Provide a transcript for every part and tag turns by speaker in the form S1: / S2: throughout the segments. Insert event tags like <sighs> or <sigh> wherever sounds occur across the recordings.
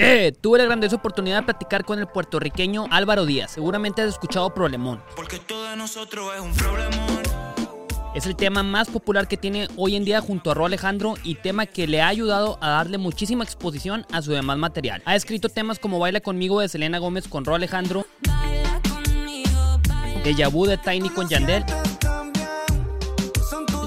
S1: Eh, tuve la grandiosa oportunidad de platicar con el puertorriqueño Álvaro Díaz. Seguramente has escuchado Problemón.
S2: Porque todo de nosotros es un problemón.
S1: Es el tema más popular que tiene hoy en día junto a Ro Alejandro y tema que le ha ayudado a darle muchísima exposición a su demás material. Ha escrito temas como Baila conmigo de Selena Gómez con Ro Alejandro, Deja Vu de Tiny con Yandel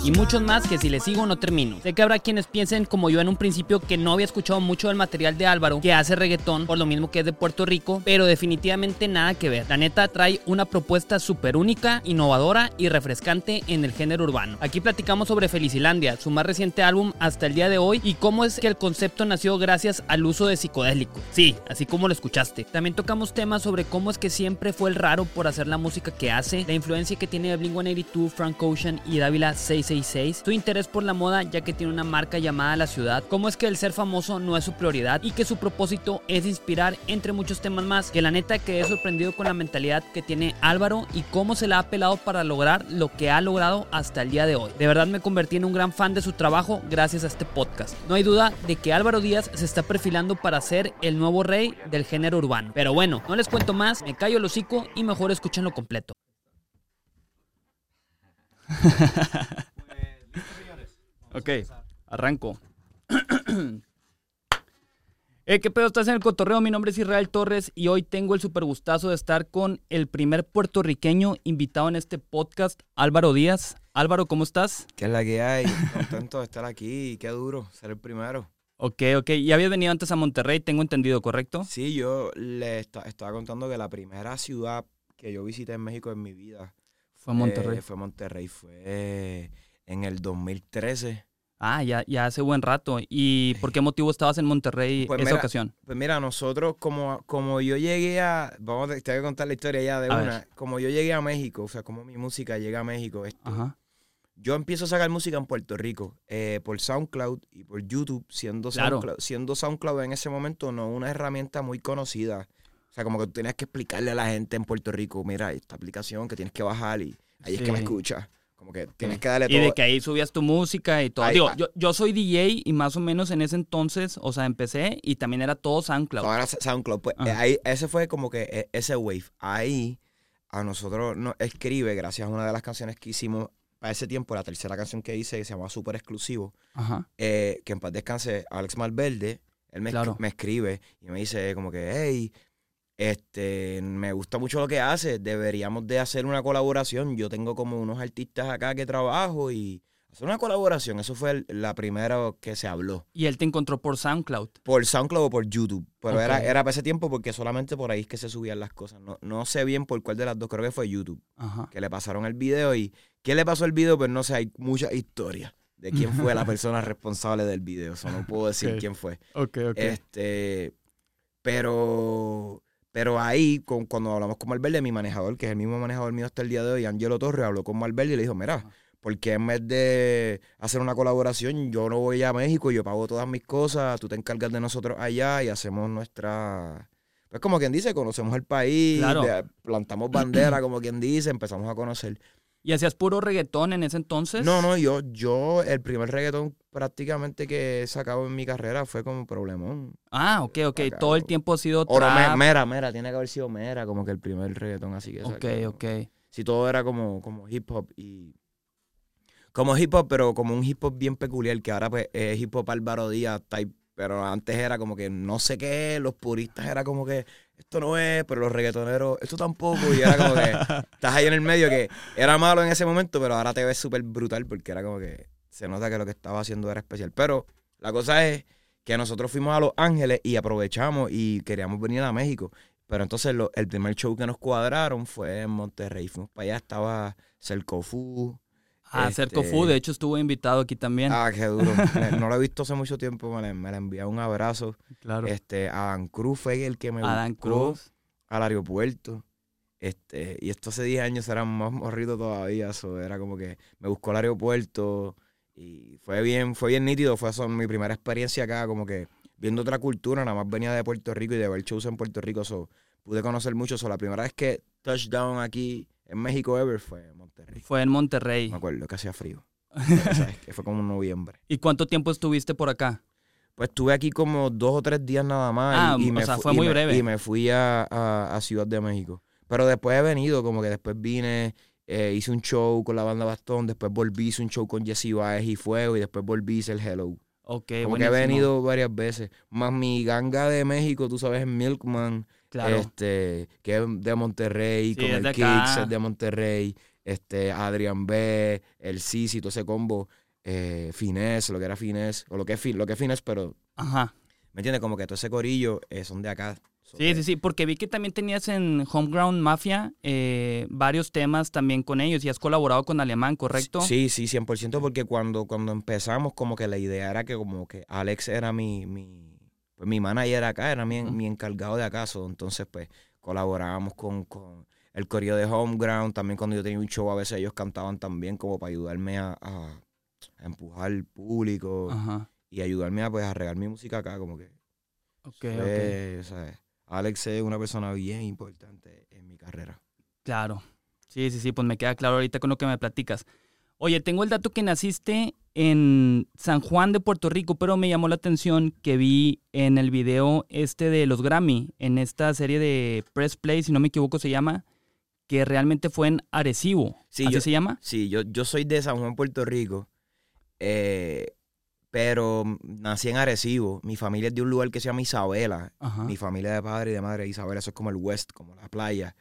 S1: y muchos más que si les sigo no termino. Sé que habrá quienes piensen como yo en un principio que no había escuchado mucho del material de Álvaro, que hace reggaetón, por lo mismo que es de Puerto Rico, pero definitivamente nada que ver. La neta trae una propuesta súper única, innovadora y refrescante en el género urbano. Aquí platicamos sobre Felicilandia, su más reciente álbum hasta el día de hoy y cómo es que el concepto nació gracias al uso de psicodélico. Sí, así como lo escuchaste. También tocamos temas sobre cómo es que siempre fue el raro por hacer la música que hace, la influencia que tiene de Blink-182, Frank Ocean y Dávila 6 su interés por la moda ya que tiene una marca llamada La Ciudad, cómo es que el ser famoso no es su prioridad y que su propósito es inspirar entre muchos temas más, que la neta quedé sorprendido con la mentalidad que tiene Álvaro y cómo se la ha pelado para lograr lo que ha logrado hasta el día de hoy. De verdad me convertí en un gran fan de su trabajo gracias a este podcast. No hay duda de que Álvaro Díaz se está perfilando para ser el nuevo rey del género urbano. Pero bueno, no les cuento más, me callo el hocico y mejor escúchenlo completo. <laughs> Ok, arranco. <clears throat> Eh, ¿Qué pedo? Estás en el cotorreo. Mi nombre es Israel Torres y hoy tengo el super gustazo de estar con el primer puertorriqueño invitado en este podcast, Álvaro Díaz. Álvaro, ¿cómo estás?
S3: ¿Qué es la que hay? Contento de estar aquí. Qué duro ser el primero.
S1: Ok, ok. ¿Y habías venido antes a Monterrey? Tengo entendido, ¿correcto?
S3: Sí, yo le estaba contando que la primera ciudad que yo visité en México en mi vida
S1: fue Monterrey.
S3: fue Monterrey. Fue en el 2013.
S1: Ah, ya, ya hace buen rato. ¿Y por qué motivo estabas en Monterrey
S3: pues
S1: esa ocasión?
S3: Pues mira, nosotros como, como yo llegué a, vamos, te voy a contar la historia ya de una, como yo llegué a México, o sea, como mi música llega a México, esto, yo empiezo a sacar música en Puerto Rico eh, por SoundCloud y por YouTube, siendo, SoundCloud, siendo SoundCloud en ese momento no una herramienta muy conocida. O sea, como que tú tenías que explicarle a la gente en Puerto Rico, mira, esta aplicación que tienes que bajar y ahí es que me escuchas. Como que tienes que darle todo.
S1: Y de que ahí subías tu música y todo. Digo, yo, yo soy DJ y más o menos en ese entonces, o sea, empecé y también era todo SoundCloud.
S3: Todo era SoundCloud. Pues ahí, ese fue como que e, ese wave. Ahí a nosotros nos escribe, gracias a una de las canciones que hicimos para ese tiempo, la tercera canción que hice, que se llama Super Exclusivo, eh, que en paz descanse, Alex Malverde, él me, me escribe y me dice como que, hey, este, me gusta mucho lo que hace. Deberíamos de hacer una colaboración. Yo tengo como unos artistas acá que trabajo y hacer una colaboración. Eso fue la primera que se habló.
S1: ¿Y él te encontró por SoundCloud?
S3: Por SoundCloud o por YouTube. Pero era, era para ese tiempo porque solamente por ahí es que se subían las cosas. No, no sé bien por cuál de las dos, creo que fue YouTube. Que le pasaron el video y ¿qué le pasó el video? Pues no sé, hay mucha historia de quién fue la <laughs> persona responsable del video. Eso no puedo decir quién fue.
S1: Ok, ok.
S3: Este, pero pero ahí, con, cuando hablamos con Malverde, mi manejador, que es el mismo manejador mío hasta el día de hoy, Angelo Torres, habló con Malverde y le dijo, mira, porque en vez de hacer una colaboración, yo no voy a México, yo pago todas mis cosas, tú te encargas de nosotros allá y hacemos nuestra... Pues como quien dice, conocemos el país, plantamos bandera, como quien dice, empezamos a conocer.
S1: ¿Y hacías puro reggaetón en ese entonces?
S3: No, no, yo, yo, el primer reggaetón prácticamente que he sacado en mi carrera fue como problemón.
S1: Ah, ok, ok. Todo el tiempo ha sido
S3: trap. mera, mera, tiene que haber sido mera, como que el primer reggaetón así que
S1: Ok, ok.
S3: Si todo era como, como hip hop y... Como hip hop, pero como un hip hop bien peculiar, que ahora pues es hip hop Álvaro Díaz type pero antes era como que no sé qué, los puristas era como que esto no es, pero los reggaetoneros, esto tampoco. Y era como que <laughs> estás ahí en el medio que era malo en ese momento, pero ahora te ves súper brutal porque era como que se nota que lo que estaba haciendo era especial. Pero la cosa es que nosotros fuimos a Los Ángeles y aprovechamos y queríamos venir a México. Pero entonces el primer show que nos cuadraron fue en Monterrey. Fuimos para allá, estaba Cercofu,
S1: Ah, Cerco Fu, de hecho estuvo invitado aquí también.
S3: Ah, qué duro. no lo he <laughs> visto hace mucho tiempo, me le, me envió un abrazo.
S1: Claro.
S3: Este, Adán Cruz fue el que me
S1: Adán Cruz.
S3: al aeropuerto. Este, y esto hace 10 años era más morrido todavía, eso era como que me buscó al aeropuerto y fue bien, fue bien nítido, fue mi primera experiencia acá, como que viendo otra cultura, nada más venía de Puerto Rico y de ver shows en Puerto Rico, so, pude conocer mucho, so, la primera vez que touchdown aquí en México ever fue en Monterrey.
S1: Fue en Monterrey.
S3: Me acuerdo que hacía frío. <laughs> que fue como en noviembre.
S1: ¿Y cuánto tiempo estuviste por acá?
S3: Pues estuve aquí como dos o tres días nada más.
S4: Ah,
S3: y, y
S4: o
S3: me
S4: sea, fue muy
S3: me-
S4: breve.
S3: Y me fui a, a- a Ciudad de México. Pero después he venido, como que después vine, eh, hice un show con la banda Bastón, después volví, hice un show con Jesse Baez y Fuego, y después volví, hice el Hello.
S4: Ok,
S3: como que he
S4: buenísimo.
S3: venido varias veces. Más mi ganga de México, tú sabes, es Milkman,
S4: Claro.
S3: este, que es de Monterrey,
S4: Sí,
S3: con el
S4: de
S3: Kicks, es de Monterrey, este, Adrian B, el Sisi, todo ese combo, eh, Finesse, lo que era Finesse, o lo que es, fin, lo que es Finesse, pero,
S4: Ajá.
S3: ¿me entiendes? Como que todo ese corillo eh, son de acá.
S4: Sí, sí, sí, porque vi que también tenías en Homeground Mafia eh, varios temas también con ellos y has colaborado con Alemán, ¿correcto?
S3: Sí, sí, 100%, porque cuando, cuando empezamos, como que la idea era que como que Alex era mi, mi, pues mi manager acá, era mi,
S4: Ujú.
S3: mi encargado de acaso. Entonces, pues, colaborábamos con, con el corillo de Homeground. También cuando yo tenía un show, a veces ellos cantaban también como para ayudarme a, a- a empujar el público
S4: Ajá.
S3: y ayudarme a, pues, a regar mi música acá, como que
S4: Ok, ok.
S3: fue, o sea, Alex es una persona bien importante en mi carrera.
S4: Claro. Sí, sí, sí, pues me queda claro ahorita con lo que me platicas. Oye, tengo el dato que naciste en San Juan de Puerto Rico, pero me llamó la atención que vi en el video este de los Grammy, en esta serie de Press Play, si no me equivoco se llama, que realmente fue en Arecibo.
S3: Sí,
S4: ¿Así
S3: yo-
S4: se llama?
S3: Sí, yo, yo soy de San Juan, Puerto Rico, eh, pero nací en Arecibo. Mi familia es de un lugar que se llama Isabela.
S4: Ajá.
S3: Mi familia de padre y de madre Isabela, eso es como el West, como la playa,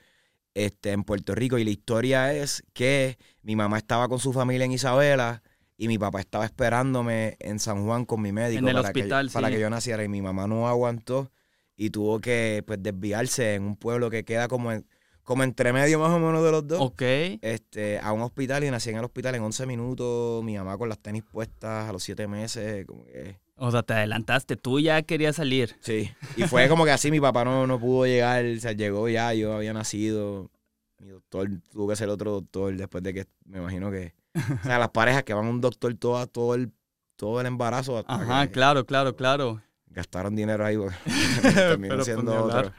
S3: este, en Puerto Rico. Y la historia es que mi mamá estaba con su familia en Isabela y mi papá estaba esperándome en San Juan con mi médico
S4: En el
S3: para, que,
S4: hospital,
S3: yo- para
S4: sí.
S3: que yo naciera. Y mi mamá no aguantó y tuvo que pues, desviarse en un pueblo que queda como, en- como entre medio más o menos de los dos
S4: Ok.
S3: este, a un hospital y nací en el hospital en 11 minutos. Mi mamá con las tenis puestas a los 7 meses. Como que,
S4: O sea, te adelantaste, tú ya querías salir.
S3: sí. Y fue como que así mi papá no, no pudo llegar. O sea, llegó ya, yo había nacido. Mi doctor tuvo que ser otro doctor después de que me imagino que. O sea, las parejas que van a un doctor todo, todo, el, todo el embarazo. hasta
S4: Ajá,
S3: que
S4: claro, claro, claro.
S3: Gastaron dinero ahí. <laughs> terminó
S4: pues,
S3: siendo otro.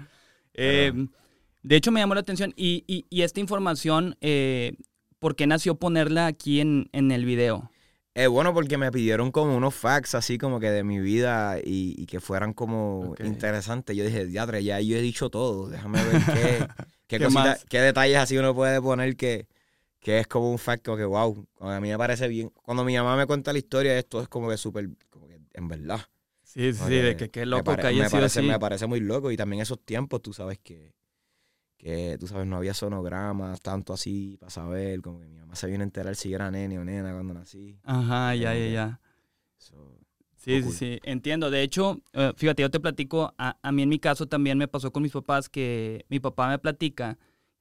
S4: Eh, de hecho, me llamó la atención. Y, y- y esta información, eh, ¿por qué nació ponerla aquí en, en el video?
S3: Eh, bueno, porque me pidieron como unos facts así como que de mi vida y, y que fueran como interesantes. Yo dije, diatre, ya yo he dicho todo. Déjame ver <laughs> qué, qué,
S4: ¿Qué
S3: cosita-
S4: más?
S3: qué detalles así uno puede poner que, que es como un fact como que wow. A mí me parece bien. Cuando mi mamá me cuenta la historia, esto es como que súper, como que en verdad.
S4: Sí, sí, de
S3: que
S4: qué
S3: me
S4: loco
S3: pare-
S4: que haya
S3: me
S4: sido
S3: parece,
S4: así.
S3: me parece muy loco. Y también esos tiempos, tú sabes que, que tú sabes, no había sonogramas, tanto así para saber. Como que mi mamá se vino a enterar si era nene o nena cuando nací.
S4: Ajá, ya, ya, ya.
S3: So,
S4: Sí,
S3: cool.
S4: sí, sí, entiendo. De hecho, eh, fíjate, yo te platico, a, a mí en mi caso también me pasó con mis papás que mi papá me platica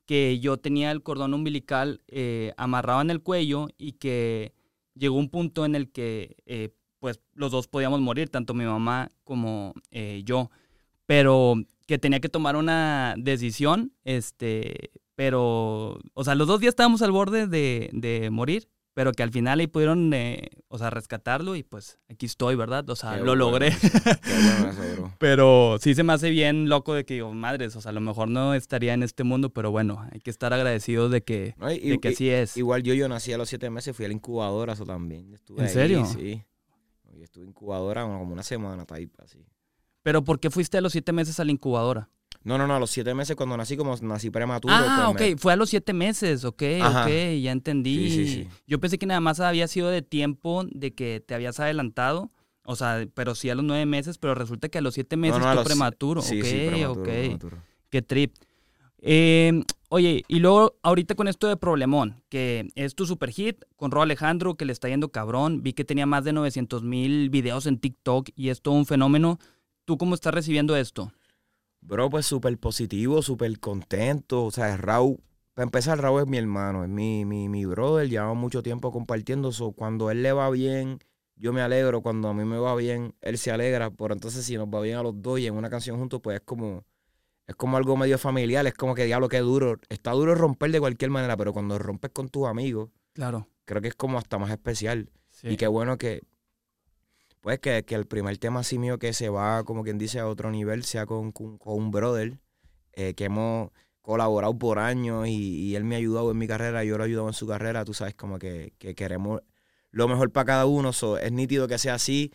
S4: que yo tenía el cordón umbilical eh, amarrado en el cuello y que llegó un punto en el que eh, pues los dos podíamos morir, tanto mi mamá como eh, yo, pero que tenía que tomar una decisión, este, pero, o sea, los dos días estábamos al borde de, de morir, pero que al final ahí pudieron, eh, o sea, rescatarlo y pues aquí estoy, ¿verdad? O sea,
S3: Qué
S4: lo
S3: bueno
S4: logré.
S3: bueno. <laughs>
S4: Pero sí se me hace bien loco de que digo, madres, o sea, a lo mejor no estaría en este mundo, pero bueno, hay que estar agradecidos de que,
S3: No, y-
S4: de que
S3: y-
S4: así es.
S3: Igual yo, yo nací a los siete meses, fui a la incubadora, eso también. Estuve
S4: ¿En
S3: ahí,
S4: serio?
S3: Sí. Yo estuve incubadora como una semana, type, así.
S4: Pero ¿por qué fuiste a los siete meses a la incubadora?
S3: No, no, no, a los siete meses cuando nací, como nací prematuro.
S4: Ah,
S3: pues,
S4: ok, fue a los siete meses, ok,
S3: Ajá.
S4: ok, ya entendí.
S3: Sí, sí, sí.
S4: Yo pensé que nada más había sido de tiempo de que te habías adelantado, o sea, pero sí a los nueve meses, pero resulta que a los siete
S3: me-
S4: meses
S3: no, no,
S4: tú
S3: los-
S4: prematuro,
S3: Sí,
S4: ok,
S3: sí, prematuro,
S4: ok.
S3: prematuro.
S4: Qué trip. Eh, oye, y luego ahorita con esto de Problemón, que es tu super hit con Ro Alejandro, que le está yendo cabrón. Vi que tenía más de 900 mil videos en TikTok y es todo un fenómeno. ¿Tú cómo estás recibiendo esto?
S3: Bro, pues súper positivo, súper contento. O sea, Raúl, para empezar, Raúl es mi hermano, es mi, mi, mi brother. Llevamos mucho tiempo compartiendo. So, cuando él le va bien, yo me alegro. Cuando a mí me va bien, él se alegra. Por entonces, si nos va bien a los dos y en una canción juntos, pues es como, es como algo medio familiar. Es como que diablo, qué duro. Está duro romper de cualquier manera, pero cuando rompes con tus amigos,
S4: Claro.
S3: creo que es como hasta más especial.
S4: Sí.
S3: Y qué bueno que, pues, que, que el primer tema así mío que se va, como quien dice, a otro nivel, sea con, con- con un brother, eh, que hemos colaborado por años y, y él me ha ayudado en mi carrera, yo lo he ayudado en su carrera, tú sabes, como que, que queremos lo mejor para cada uno, es nítido que sea así.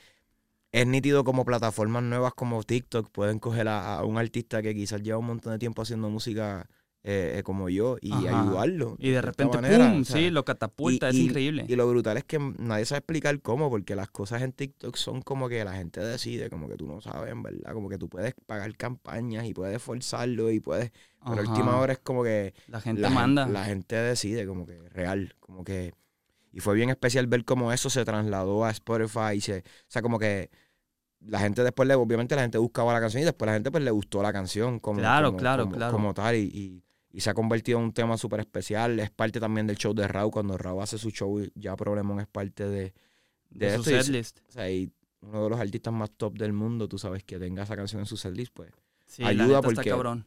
S3: es nítido como plataformas nuevas como TikTok pueden coger a, a un artista que quizás lleva un montón de tiempo haciendo música eh, eh, como yo y
S4: Ajá.
S3: ayudarlo.
S4: Y de
S3: esta
S4: repente,
S3: manera,
S4: ¡pum!
S3: o sea,
S4: sí, lo catapulta, es
S3: y-
S4: increíble.
S3: Y lo brutal es que nadie sabe explicar cómo, porque las cosas en TikTok son como que la gente decide, como que tú no sabes, en verdad. Como que tú puedes pagar campañas y puedes forzarlo y puedes. Pero
S4: Ajá.
S3: última hora es como que
S4: La gente
S3: la,
S4: manda.
S3: la gente decide, como que real. Como que. Y fue bien especial ver cómo eso se trasladó a Spotify. Y se, o sea, como que la gente después, le, obviamente la gente buscaba la canción y después la gente pues le gustó la canción. Como,
S4: Claro,
S3: como-
S4: claro,
S3: como-
S4: claro.
S3: Como tal. Y, y- y se ha convertido en un tema súper especial. Es parte también del show de Raúl. Cuando Raúl hace su show, ya Problemón es parte de,
S4: de su
S3: y se-
S4: setlist.
S3: o sea, y uno de los artistas más top del mundo, tú sabes, que tenga esa canción en su setlist, pues
S4: Sí,
S3: ayuda porque-
S4: está cabrón.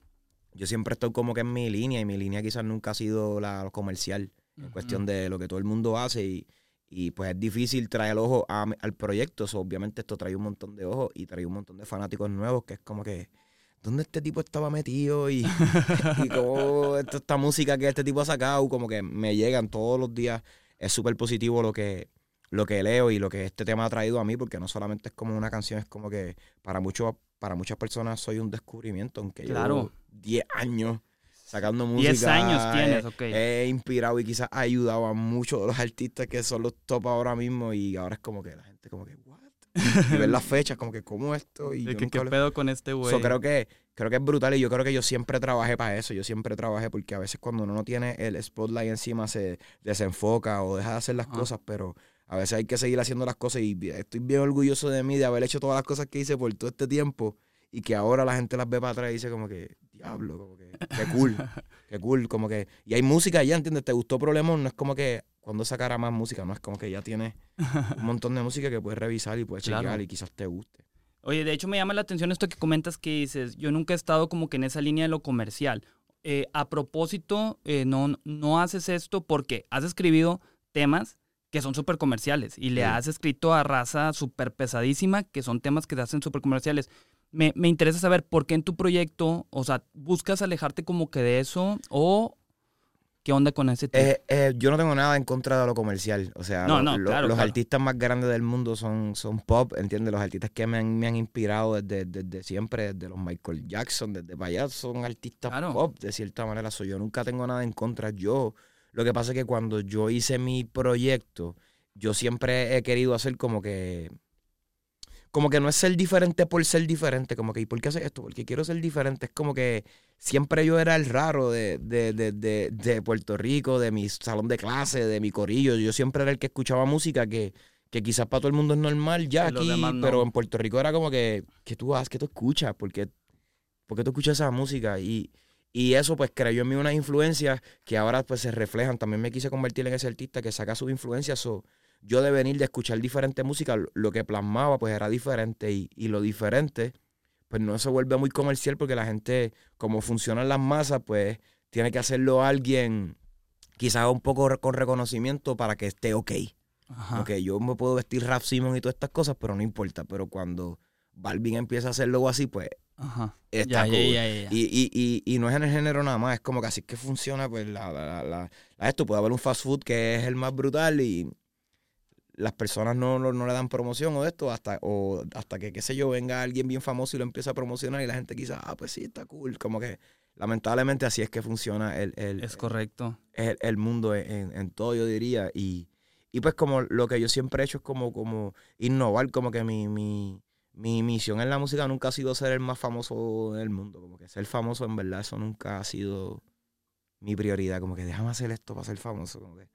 S3: yo siempre estoy como que en mi línea y mi línea quizás nunca ha sido la comercial, en cuestión de lo que todo el mundo hace y, y pues es difícil traer el ojo a- al proyecto, so, obviamente esto trae un montón de ojos y trae un montón de fanáticos nuevos que es como que, ¿dónde este tipo estaba metido? Y, <laughs> esto- esta música que este tipo ha sacado, como que me llegan todos los días, es súper positivo lo que, lo que leo y lo que este tema ha traído a mí, porque no solamente es como una canción, es como que para muchos, para muchas personas soy un descubrimiento, aunque
S4: Claro.
S3: llevo 10 años sacando música.
S4: 10 años tienes,
S3: he-
S4: ok.
S3: He inspirado y quizás ha ayudado a muchos de los artistas que son los top ahora mismo y ahora es como que la gente como que? Y ver las <laughs> fechas como que, ¿cómo esto? Y yo
S4: que, ¿Qué
S3: lo-
S4: pedo con este güey?
S3: So, creo que creo que es brutal y yo creo que yo siempre trabajé para eso. Yo siempre trabajé porque a veces cuando uno no tiene el spotlight encima se desenfoca o deja de hacer las cosas, pero a veces hay que seguir haciendo las cosas y estoy bien orgulloso de mí de haber hecho todas las cosas que hice por todo este tiempo y que ahora la gente las ve para atrás y dice como que, diablo, como que, qué cool, <laughs> qué cool, como que, y hay música ya, ¿entiendes? ¿Te gustó Problemón? No es como que cuando sacara más música, no es como que ya tienes un <laughs> montón de música que puedes revisar y puedes
S4: Claro.
S3: chequear y quizás te guste.
S4: Oye, de hecho me llama la atención esto que comentas que dices, yo nunca he estado como que en esa línea de lo comercial. Eh, a propósito, eh, no, no haces esto porque has escribido temas que son súper comerciales y le
S3: Sí.
S4: has escrito a raza súper pesadísima que son temas que te hacen súper comerciales. Me, me interesa saber por qué en tu proyecto, o sea, buscas alejarte como que de eso o qué onda con ese tema.
S3: Eh, eh, yo no tengo nada en contra de lo comercial. O sea,
S4: No,
S3: lo-
S4: no,
S3: lo-
S4: claro,
S3: los
S4: claro.
S3: artistas más grandes del mundo son, son pop, ¿entiendes? Los artistas que me han, me han inspirado desde, desde siempre, desde los Michael Jackson, desde para allá, son artistas
S4: Claro.
S3: pop, de cierta manera. So, yo nunca tengo nada en contra. Yo, lo que pasa es que cuando yo hice mi proyecto, yo siempre he querido hacer como que como que no es ser diferente por ser diferente, como que, ¿y por qué haces esto? Porque quiero ser diferente. Es como que siempre yo era el raro de, de, de, de, de Puerto Rico, de mi salón de clase, de mi corillo. Yo siempre era el que escuchaba música que, que quizás para todo el mundo es normal ya aquí,
S4: no.
S3: pero en Puerto Rico era como que, ¿qué tú haces? ¿Qué tú escuchas? ¿Por qué, por qué tú escuchas esa música? Y, y eso pues creó en mí unas influencias que ahora pues se reflejan. También me quise convertir en ese artista que saca sus influencias. So, yo de venir de escuchar diferente música, lo que plasmaba pues era diferente y, y lo diferente pues no se vuelve muy comercial porque la gente, como funcionan las masas, pues tiene que hacerlo alguien quizás un poco con reconocimiento para que esté ok.
S4: Ajá.
S3: Ok, yo me puedo vestir Rap Simon y todas estas cosas, pero no importa. Pero cuando Balvin empieza a hacerlo así, pues
S4: Ajá.
S3: está
S4: Ya,
S3: cool.
S4: ya, ya, ya.
S3: Y, y, y, y no es en el género nada más, es como que así que funciona, pues la, la, la, la- la- esto puede haber un fast food que es el más brutal y las personas no, no, no le dan promoción o esto hasta, o hasta que, qué sé yo, venga alguien bien famoso y lo empieza a promocionar y la gente quizás, ah, pues sí, está cool. Como que lamentablemente así es que funciona el, el,
S4: Es correcto.
S3: el, el mundo en, en todo, yo diría. Y, y pues como lo que yo siempre he hecho es como, como innovar, como que mi, mi, mi misión en la música nunca ha sido ser el más famoso del mundo. Como que ser famoso en verdad, eso nunca ha sido mi prioridad. Como que déjame hacer esto para ser famoso. Como que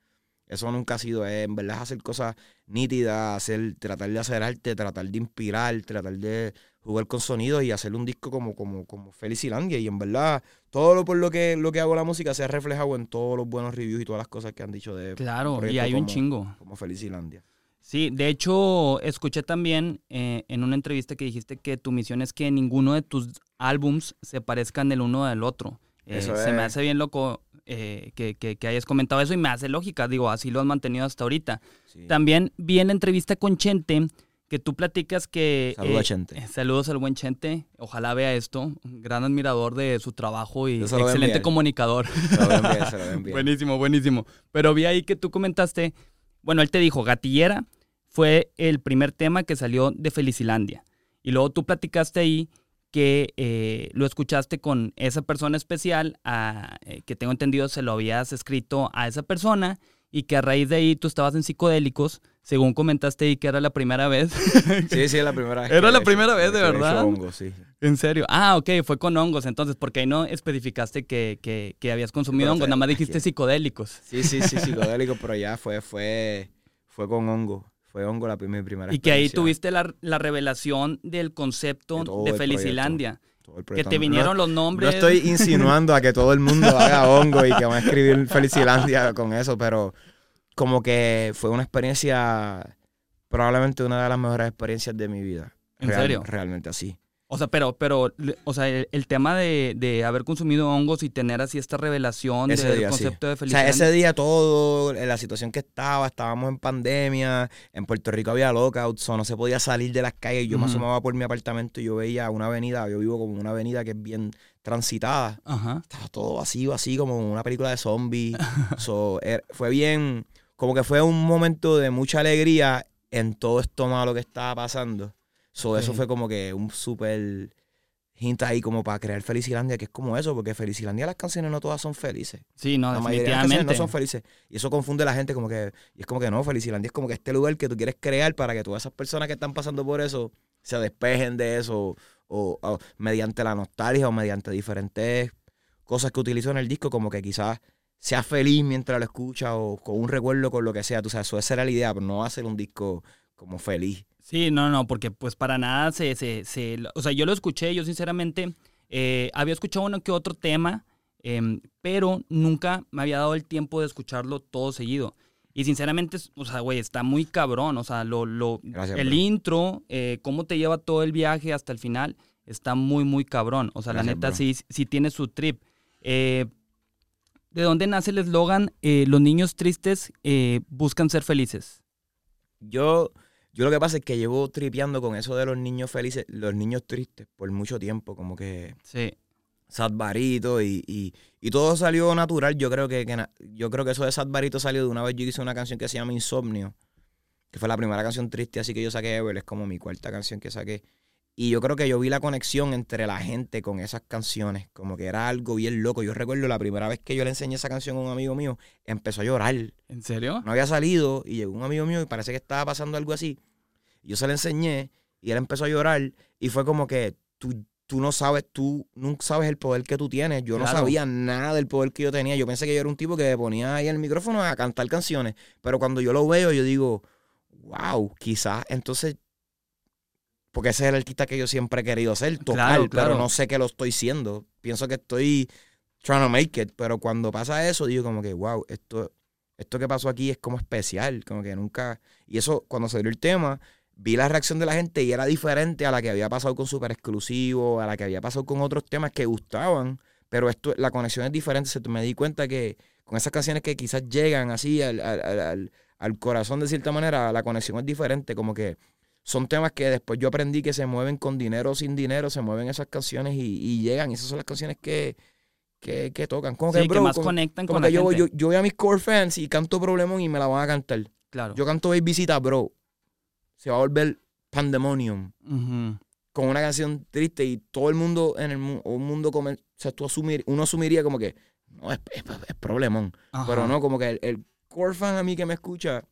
S3: eso nunca ha sido, eh, en verdad es hacer cosas nítidas, hacer, tratar de hacer arte, tratar de inspirar, tratar de jugar con sonidos y hacer un disco como, como, como Felicilandia. Y en verdad, todo lo por lo que, lo que hago la música se ha reflejado en todos los buenos reviews y todas las cosas que han dicho de
S4: Claro, y hay un chingo.
S3: como Felicilandia.
S4: Sí, de hecho, escuché también eh, en una entrevista que dijiste que tu misión es que ninguno de tus álbums se parezcan el uno del otro. Eh,
S3: Eso
S4: se me hace bien loco eh, que, que- que hayas comentado eso y me hace lógica, digo, así lo has mantenido hasta ahorita.
S3: Sí.
S4: También vi en la entrevista con Chente que tú platicas que...
S3: Saludos a
S4: eh,
S3: Chente.
S4: eh, saludos al buen Chente, ojalá vea esto, un gran admirador de su trabajo y excelente comunicador.
S3: Enviar. <laughs>
S4: Buenísimo, buenísimo. Pero vi ahí que tú comentaste, bueno, él te dijo gatillera, fue el primer tema que salió de Felicilandia. Y luego tú platicaste ahí que eh, lo escuchaste con esa persona especial, a, eh, que tengo entendido se lo habías escrito a esa persona y que a raíz de ahí tú estabas en psicodélicos, según comentaste ahí que era la primera vez. <laughs>
S3: Sí, sí, es la primera vez.
S4: Era la
S3: hecho-
S4: primera vez, de
S3: que he
S4: verdad.
S3: hongos, sí.
S4: ¿En serio? Ah, ok, fue con hongos entonces, porque ahí no especificaste que, que- que habías consumido hongos, nada más dijiste psicodélicos.
S3: Sí, sí, sí, psicodélico, pero ya fue, fue, fue con hongo. Fue hongo la mi primera
S4: Y que ahí tuviste la, la revelación del concepto
S3: De
S4: Felicilandia. Que te
S3: No-
S4: vinieron los
S3: No
S4: nombres.
S3: estoy insinuando a que todo el mundo <laughs> haga hongo y que va a escribir Felicilandia con eso, pero como que fue una experiencia, probablemente una de las mejores experiencias de mi vida.
S4: ¿En serio?
S3: Realmente así.
S4: O sea, pero, pero, o sea, el, el tema de, de haber consumido hongos y tener así esta revelación
S3: Ese
S4: del
S3: día, sí.
S4: concepto de
S3: O sea, ese día todo, en la situación que estaba, estábamos en pandemia, en Puerto Rico había lockouts, o no se podía salir de las calles. Yo me
S4: Ujú.
S3: asomaba por mi apartamento y yo veía una avenida, yo vivo como una avenida que es bien transitada.
S4: Ajá.
S3: estaba todo vacío, así como una película de zombies. <laughs> So, er- fue bien, como que fue un momento de mucha alegría en todo esto malo que estaba pasando. So, Eso fue como que un súper hint ahí como para crear Felicilandia, que es como eso, porque Felicilandia las canciones no todas son felices.
S4: Sí, no,
S3: la mayoría de las canciones no son felices. Y eso confunde a la gente como que, y es como que no, Felicilandia es como que este lugar que tú quieres crear para que todas esas personas que están pasando por eso se despejen de eso, o, o mediante la nostalgia o mediante diferentes cosas que utilizo en el disco, como que quizás sea feliz mientras lo escucha o con un recuerdo con lo que sea. Tú sabes, eso esa era la idea, pero no ser un disco como feliz.
S4: Sí, no, no, porque pues para nada se, se, se- o sea, yo lo escuché, yo sinceramente eh, había escuchado uno que otro tema, em, pero nunca me había dado el tiempo de escucharlo todo seguido. Y sinceramente, o sea, güey, está muy cabrón, o sea, lo, lo,
S3: Gracias,
S4: el
S3: bro.
S4: intro, eh, cómo te lleva todo el viaje hasta el final, está muy, muy cabrón. O sea, la neta
S3: bro.
S4: sí, sí tiene su trip. Eh, ¿De dónde nace el eslogan? eh, los niños tristes buscan ser felices.
S3: Yo, yo lo que pasa es que llevo tripeando con eso de los niños felices, los niños tristes, por mucho tiempo, como que
S4: Sí.
S3: Sad Barito y, y, y todo salió natural. Yo creo que, que na- yo creo que eso de Sad Barito salió de una vez. Yo hice una canción que se llama Insomnio, que fue la primera canción triste, así que yo saqué Ever, es como mi cuarta canción que saqué. Y yo creo que yo vi la conexión entre la gente con esas canciones, como que era algo bien loco. Yo recuerdo la primera vez que yo le enseñé esa canción a un amigo mío, empezó a llorar.
S4: ¿En serio?
S3: No había salido y llegó un amigo mío y parece que estaba pasando algo así. Yo se le enseñé y él empezó a llorar y fue como que tú, tú no sabes, tú nunca sabes el poder que tú tienes. Yo no sabía nada del poder que yo tenía. Yo pensé que yo era un tipo que ponía ahí el micrófono a cantar canciones. Pero cuando yo lo veo, yo digo, wow, quizás entonces... Porque ese es el artista que yo siempre he querido ser, tocar,
S4: Claro, claro.
S3: pero no sé que lo estoy siendo. Pienso que estoy trying to make it, pero cuando pasa eso, digo como que, wow, esto, esto que pasó aquí es como especial, como que nunca... Y eso, cuando salió el tema, vi la reacción de la gente y era diferente a la que había pasado con Super Exclusivo, a la que había pasado con otros temas que gustaban, pero esto, la conexión es diferente. Se- me di cuenta que con esas canciones que quizás llegan así al, al- al- al- al corazón de cierta manera, la conexión es diferente, como que son temas que después yo aprendí que se mueven con dinero o sin dinero, se mueven esas canciones y, y llegan, esas son las canciones que, que, que tocan. Como
S4: Sí,
S3: que,
S4: que
S3: bro,
S4: más
S3: como-
S4: conectan
S3: como
S4: con
S3: que
S4: la
S3: yo,
S4: gente.
S3: yo, yo voy a mis core fans y canto Problemón y me la van a cantar.
S4: claro.
S3: Yo canto Babysita, bro. Se va a volver pandemonium
S4: Ujú.
S3: con una canción triste y todo el mundo en el mundo, un mundo como, o sea, tú asumir, uno asumiría como que no es, es, es problemón.
S4: Ajá.
S3: Pero no, como que el, el core fan a mí que me escucha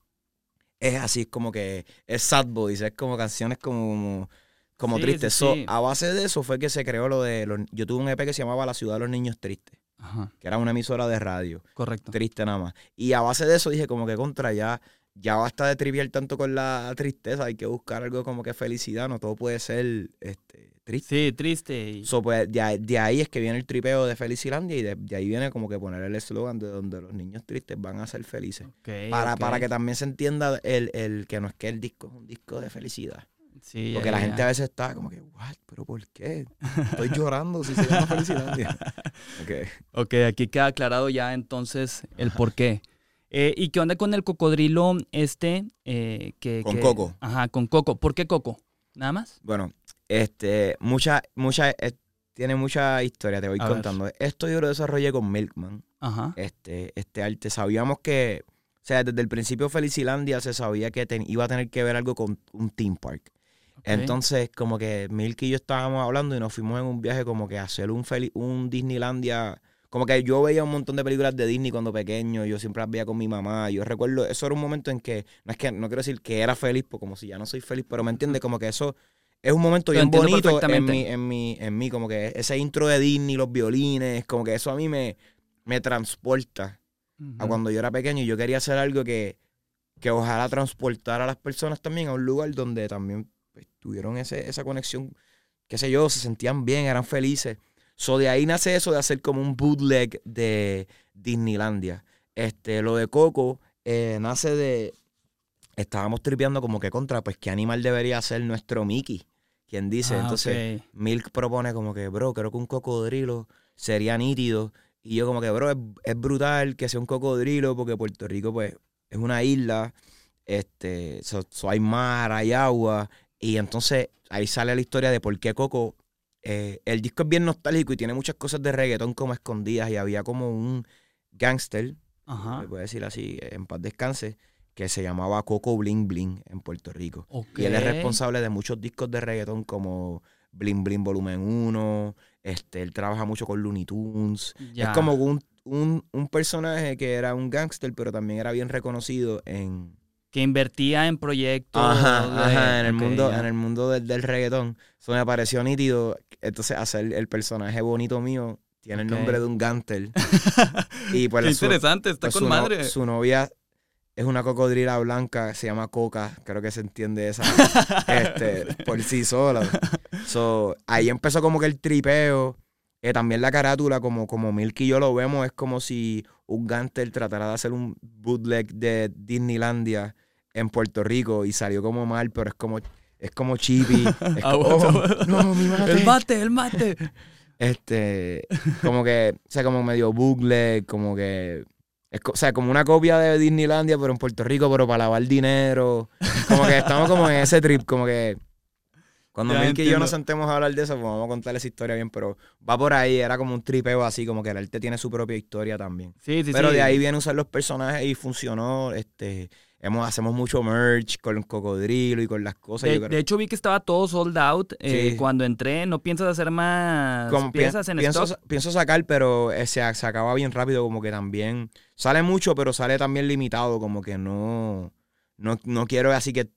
S3: es así, es como que es sad boys, es como canciones como, como
S4: Sí,
S3: tristes.
S4: sí,
S3: So, a base de eso fue que se creó lo de los, yo tuve un EP que se llamaba La Ciudad de los Niños Tristes,
S4: Ajá,
S3: que era una emisora de radio
S4: correcto.
S3: triste nada más. Y a base de eso dije como que contra ya, ya basta de trivial tanto con la tristeza, hay que buscar algo como que felicidad, no todo puede ser este, triste.
S4: Sí, triste.
S3: So, pues, de, de ahí es que viene el tripeo de Felicilandia y de, de ahí viene como que poner el eslogan de donde los niños tristes van a ser felices. Para, para que también se entienda el, el que no es que el disco es un disco de felicidad.
S4: Sí,
S3: Porque la gente a veces está como que, what, pero ¿por qué? Estoy llorando si se llama Felicilandia. <laughs> Ok.
S4: Ok, aquí queda aclarado ya entonces el por qué. Eh, ¿Y qué onda con el cocodrilo este? eh, que,
S3: Con
S4: que-
S3: Coco.
S4: Ajá, con Coco. ¿Por qué Coco? ¿Nada más?
S3: Bueno, este, mucha, mucha, eh, tiene mucha historia, te voy
S4: A ver.
S3: contando. Esto yo lo desarrollé con Milkman,
S4: Ajá.
S3: este, este arte. Sabíamos que, O sea, desde el principio Felicilandia se sabía que ten- iba a tener que ver algo con un theme park. Entonces, como que Milky y yo estábamos hablando y nos fuimos en un viaje como que a hacer un, Feli- un Disneylandia. Como que yo veía un montón de películas de Disney cuando pequeño, yo siempre las veía con mi mamá. Yo recuerdo, eso era un momento en que, no es que, no quiero decir que era feliz, pues como si ya no soy feliz, pero me entiende, como que eso es un momento
S1: Lo
S3: bien bonito en mi, en mi, en mí, como que ese intro de Disney, los violines, como que eso a mí me, me transporta a cuando yo era pequeño y yo quería hacer algo que, que ojalá transportara a las personas también a un lugar donde también pues, tuvieron ese, esa conexión, qué sé yo, se sentían bien, eran felices. So, de ahí nace eso de hacer como un bootleg de Disneylandia. Este, lo de Coco eh, nace de. Estábamos tripeando como que contra, pues qué animal debería ser nuestro Mickey. Quien dice.
S1: Ah,
S3: Entonces. Milk propone como que, bro, creo que un cocodrilo sería nítido. Y yo como que, bro, es, es brutal que sea un cocodrilo porque Puerto Rico, pues, es una isla. Este, so- so hay mar, hay agua. Y entonces ahí sale la historia de por qué Coco... eh, el disco es bien nostálgico y tiene muchas cosas de reggaetón como escondidas. Y había como un gangster,
S1: Ajá.
S3: se puede decir así, en paz descanse, que se llamaba Coco Bling Bling en Puerto Rico. Y él es responsable de muchos discos de reggaetón como Bling Bling Volumen 1. Este, él trabaja mucho con Looney Tunes.
S1: Ya.
S3: Es como un, un, un personaje que era un gángster, pero también era bien reconocido en,
S1: Que invertía en proyectos.
S3: ajá,
S1: de-
S3: ajá, en el mundo, en el mundo del, del reggaetón. Eso me pareció nítido. Entonces, hacer el personaje bonito mío tiene el nombre de un gángster. <laughs> y pues
S1: Qué
S3: su-
S1: interesante, está
S3: pues
S1: con
S3: su, no-
S1: madre.
S3: su novia es una cocodrila blanca, se llama Coca, creo que se entiende esa <laughs> este, por sí sola. So, ahí empezó como que el tripeo. Eh, también la carátula, como, como Milky y yo lo vemos, es como si un gánster tratara de hacer un bootleg de Disneylandia en Puerto Rico y salió como mal, pero es como, es como chippy. <laughs> Es
S1: Ah,
S3: como. "Oh, no, mi mate".
S1: El mate, el mate. <laughs>
S3: Este, como que, o sea, como medio bootleg, como que, es, o sea, como una copia de Disneylandia, pero en Puerto Rico, pero para lavar dinero. Como que estamos como en ese trip, como que cuando Milky y yo nos sentemos a hablar de eso, pues vamos a contar esa historia bien, pero va por ahí, era como un tripeo así, como que el arte tiene su propia historia también.
S1: Sí, sí,
S3: pero
S1: sí.
S3: de ahí viene usar los personajes y funcionó, este, hemos, hacemos mucho merch con el cocodrilo y con las cosas.
S1: De,
S3: yo creo-
S1: de hecho, vi que estaba todo sold out. eh,
S3: Sí.
S1: Cuando entré, ¿no piensas hacer más
S3: como pi-
S1: piezas en
S3: pienso,
S1: stock?
S3: pienso sacar, pero eh, se, se acaba bien rápido, como que también sale mucho, pero sale también limitado, como que no, no, no quiero así que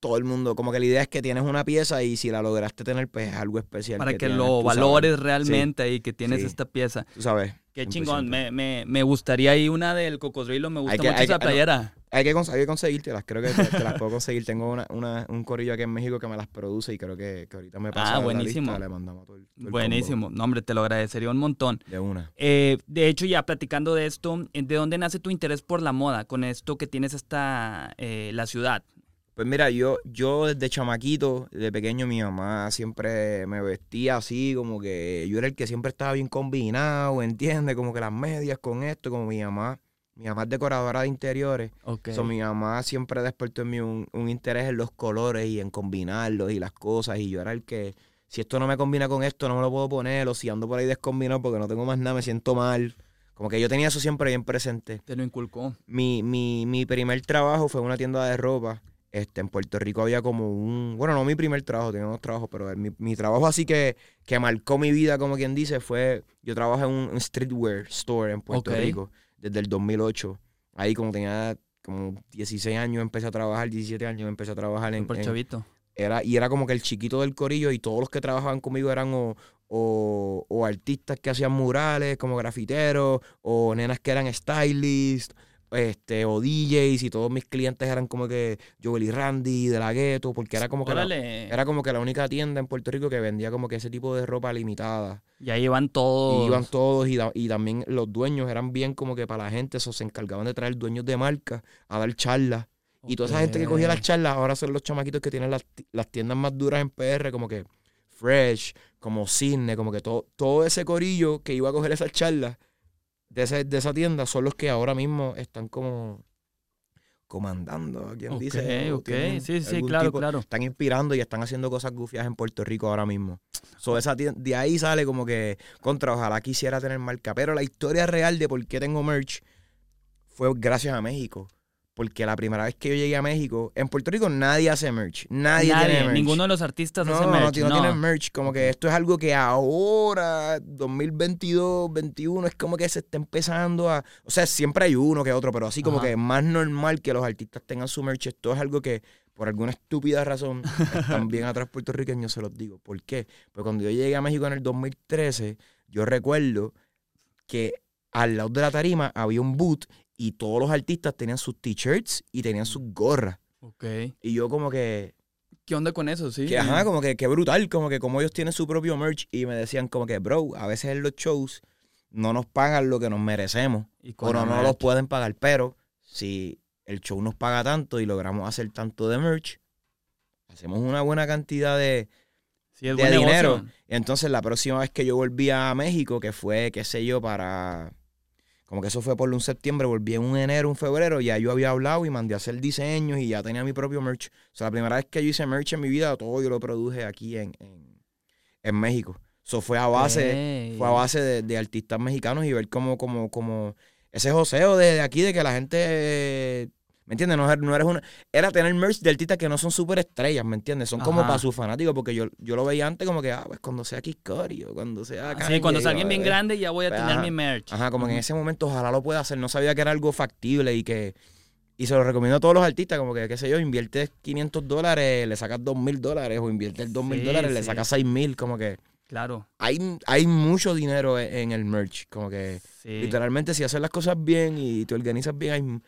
S3: todo el mundo, como que la idea es que tienes una pieza y si la lograste tener, pues es algo especial.
S1: Para que,
S3: tienes,
S1: lo
S3: sabes.
S1: valores realmente y que tienes
S3: Sí.
S1: esta pieza.
S3: Tú sabes.
S1: Qué
S3: 100%.
S1: chingón. Me, me, me gustaría ahí una del cocodrilo. Me gusta
S3: que-
S1: mucho esa
S3: ah, no. Hay que, hay que conseguírtelas, creo que te, te las puedo conseguir. Tengo una, una- un corillo aquí en México que me las produce y creo que, que ahorita me pasa
S1: Ah,
S3: la
S1: buenísimo.
S3: lista, le mandamos todo el, todo el
S1: Buenísimo. No, hombre, te lo agradecería un montón.
S3: combo de una.
S1: Eh, de hecho, ya platicando de esto, eh, ¿de dónde nace tu interés por la moda con esto que tienes hasta eh, la ciudad?
S3: Pues mira, yo, yo desde chamaquito, de pequeño, mi mamá siempre me vestía así, como que yo era el que siempre estaba bien combinado, ¿entiendes? Como que las medias con esto, como mi mamá. Mi mamá es decoradora de interiores.
S1: Ok.
S3: So, mi mamá siempre despertó en mí un, un interés en los colores y en combinarlos y las cosas. Y yo era el que, si esto no me combina con esto, no me lo puedo poner. O si ando por ahí descombinado porque no tengo más nada, me siento mal. Como que yo tenía eso siempre bien presente
S1: Te lo inculcó.
S3: mi, mi, mi primer trabajo fue en una tienda de ropa. Este, en Puerto Rico había como un. Bueno, no mi primer trabajo, tenía unos trabajos, pero mi, mi trabajo así que, que marcó mi vida, como quien dice, fue. Yo trabajé en un, un streetwear store en Puerto. Rico desde el 2008. Ahí, como tenía como 16 años, empecé a trabajar, 17 años, empecé a trabajar en.
S1: Por chavito.
S3: era, y era como que el chiquito del corillo y todos los que trabajaban conmigo eran o, o, o artistas que hacían murales como grafiteros o nenas que eran stylists este, o DJs y todos mis clientes eran como que Joel y Randy de la gueto porque era como que la, era como que la única tienda en Puerto Rico que vendía como que ese tipo de ropa limitada.
S1: Y ahí van todos.
S3: y iban todos y, da- y también los dueños eran bien como que para la gente eso se encargaban de traer dueños de marca a dar charlas. Y toda esa gente que cogía las charlas ahora son los chamaquitos que tienen las, las tiendas más duras en PR, como que Fresh, como Cisne, como que todo, todo ese corillo que iba a coger esas charlas de, ese- de esa tienda son los que ahora mismo están como comandando, ¿quién
S1: Ok,
S3: dice?
S1: Ok. Sí, sí, claro,
S3: tipo-
S1: claro.
S3: Están inspirando y están haciendo cosas gufias en Puerto Rico ahora mismo. So, esa tien- de ahí sale como que contra, ojalá quisiera tener marca. Pero la historia real de por qué tengo merch fue gracias a México. Porque la primera vez que yo llegué a México, en Puerto Rico nadie hace merch. Nadie,
S4: Nadie,
S3: tiene merch.
S4: ninguno de los artistas
S3: no,
S4: hace
S3: no,
S4: merch.
S3: no,
S4: No,
S3: tienen merch. Como que esto es algo que ahora, 2022, 21, es como que se está empezando a... O sea, siempre hay uno que otro, pero así como
S4: Ajá.
S3: que es más normal que los artistas tengan su merch. Esto es algo que, por alguna estúpida razón, <laughs> están bien atrás puertorriqueños, se los digo. ¿Por qué? Pues cuando yo llegué a México en el 2013, yo recuerdo que al lado de la tarima había un boot y todos los artistas tenían sus t-shirts y tenían sus gorras.
S4: Ok.
S3: Y yo como que...
S4: ¿Qué onda con eso? Sí.
S3: Que, ajá, como que, que brutal, como que como ellos tienen su propio merch y me decían como que, bro, a veces en los shows no nos pagan lo que nos merecemos
S4: Y
S3: o no
S4: merch.
S3: los pueden pagar, pero si el show nos paga tanto y logramos hacer tanto de merch, hacemos una buena cantidad de,
S4: Sí,
S3: de
S4: buen
S3: dinero.
S4: negocio.
S3: Entonces la próxima vez que yo volví a México, que fue, qué sé yo, para... Como que eso fue por un septiembre, volví en un enero, un febrero, ya yo había hablado y mandé a hacer diseños y ya tenía mi propio merch. O sea, la primera vez que yo hice merch en mi vida, todo yo lo produje aquí en, en, en México. Eso fue a base, fue a base de, de artistas mexicanos y ver cómo, como, como ese joseo de, de aquí, de que la gente, ¿me entiendes? No, no eres una, era tener merch de artistas que no son súper estrellas, ¿me entiendes? Son como para sus fanáticos, porque yo, yo lo veía antes como que, ah, pues cuando sea Cudi o cuando sea
S4: Ah,
S3: Kanye,
S4: Sí, cuando sea alguien bien grande ya voy a
S3: pues,
S4: tener
S3: ajá.
S4: mi merch.
S3: Ajá, como que en ese momento ojalá lo pueda hacer. No sabía que era algo factible y que. Y se lo recomiendo a todos los artistas, como que, qué sé yo, inviertes 500 dólares, le sacas 2 mil dólares, o inviertes 2 mil
S4: Sí,
S3: dólares, le sacas 6 mil, como que
S4: Claro.
S3: hay, hay mucho dinero e- en el merch, como que
S4: Sí.
S3: literalmente si haces las cosas bien y te organizas bien, hay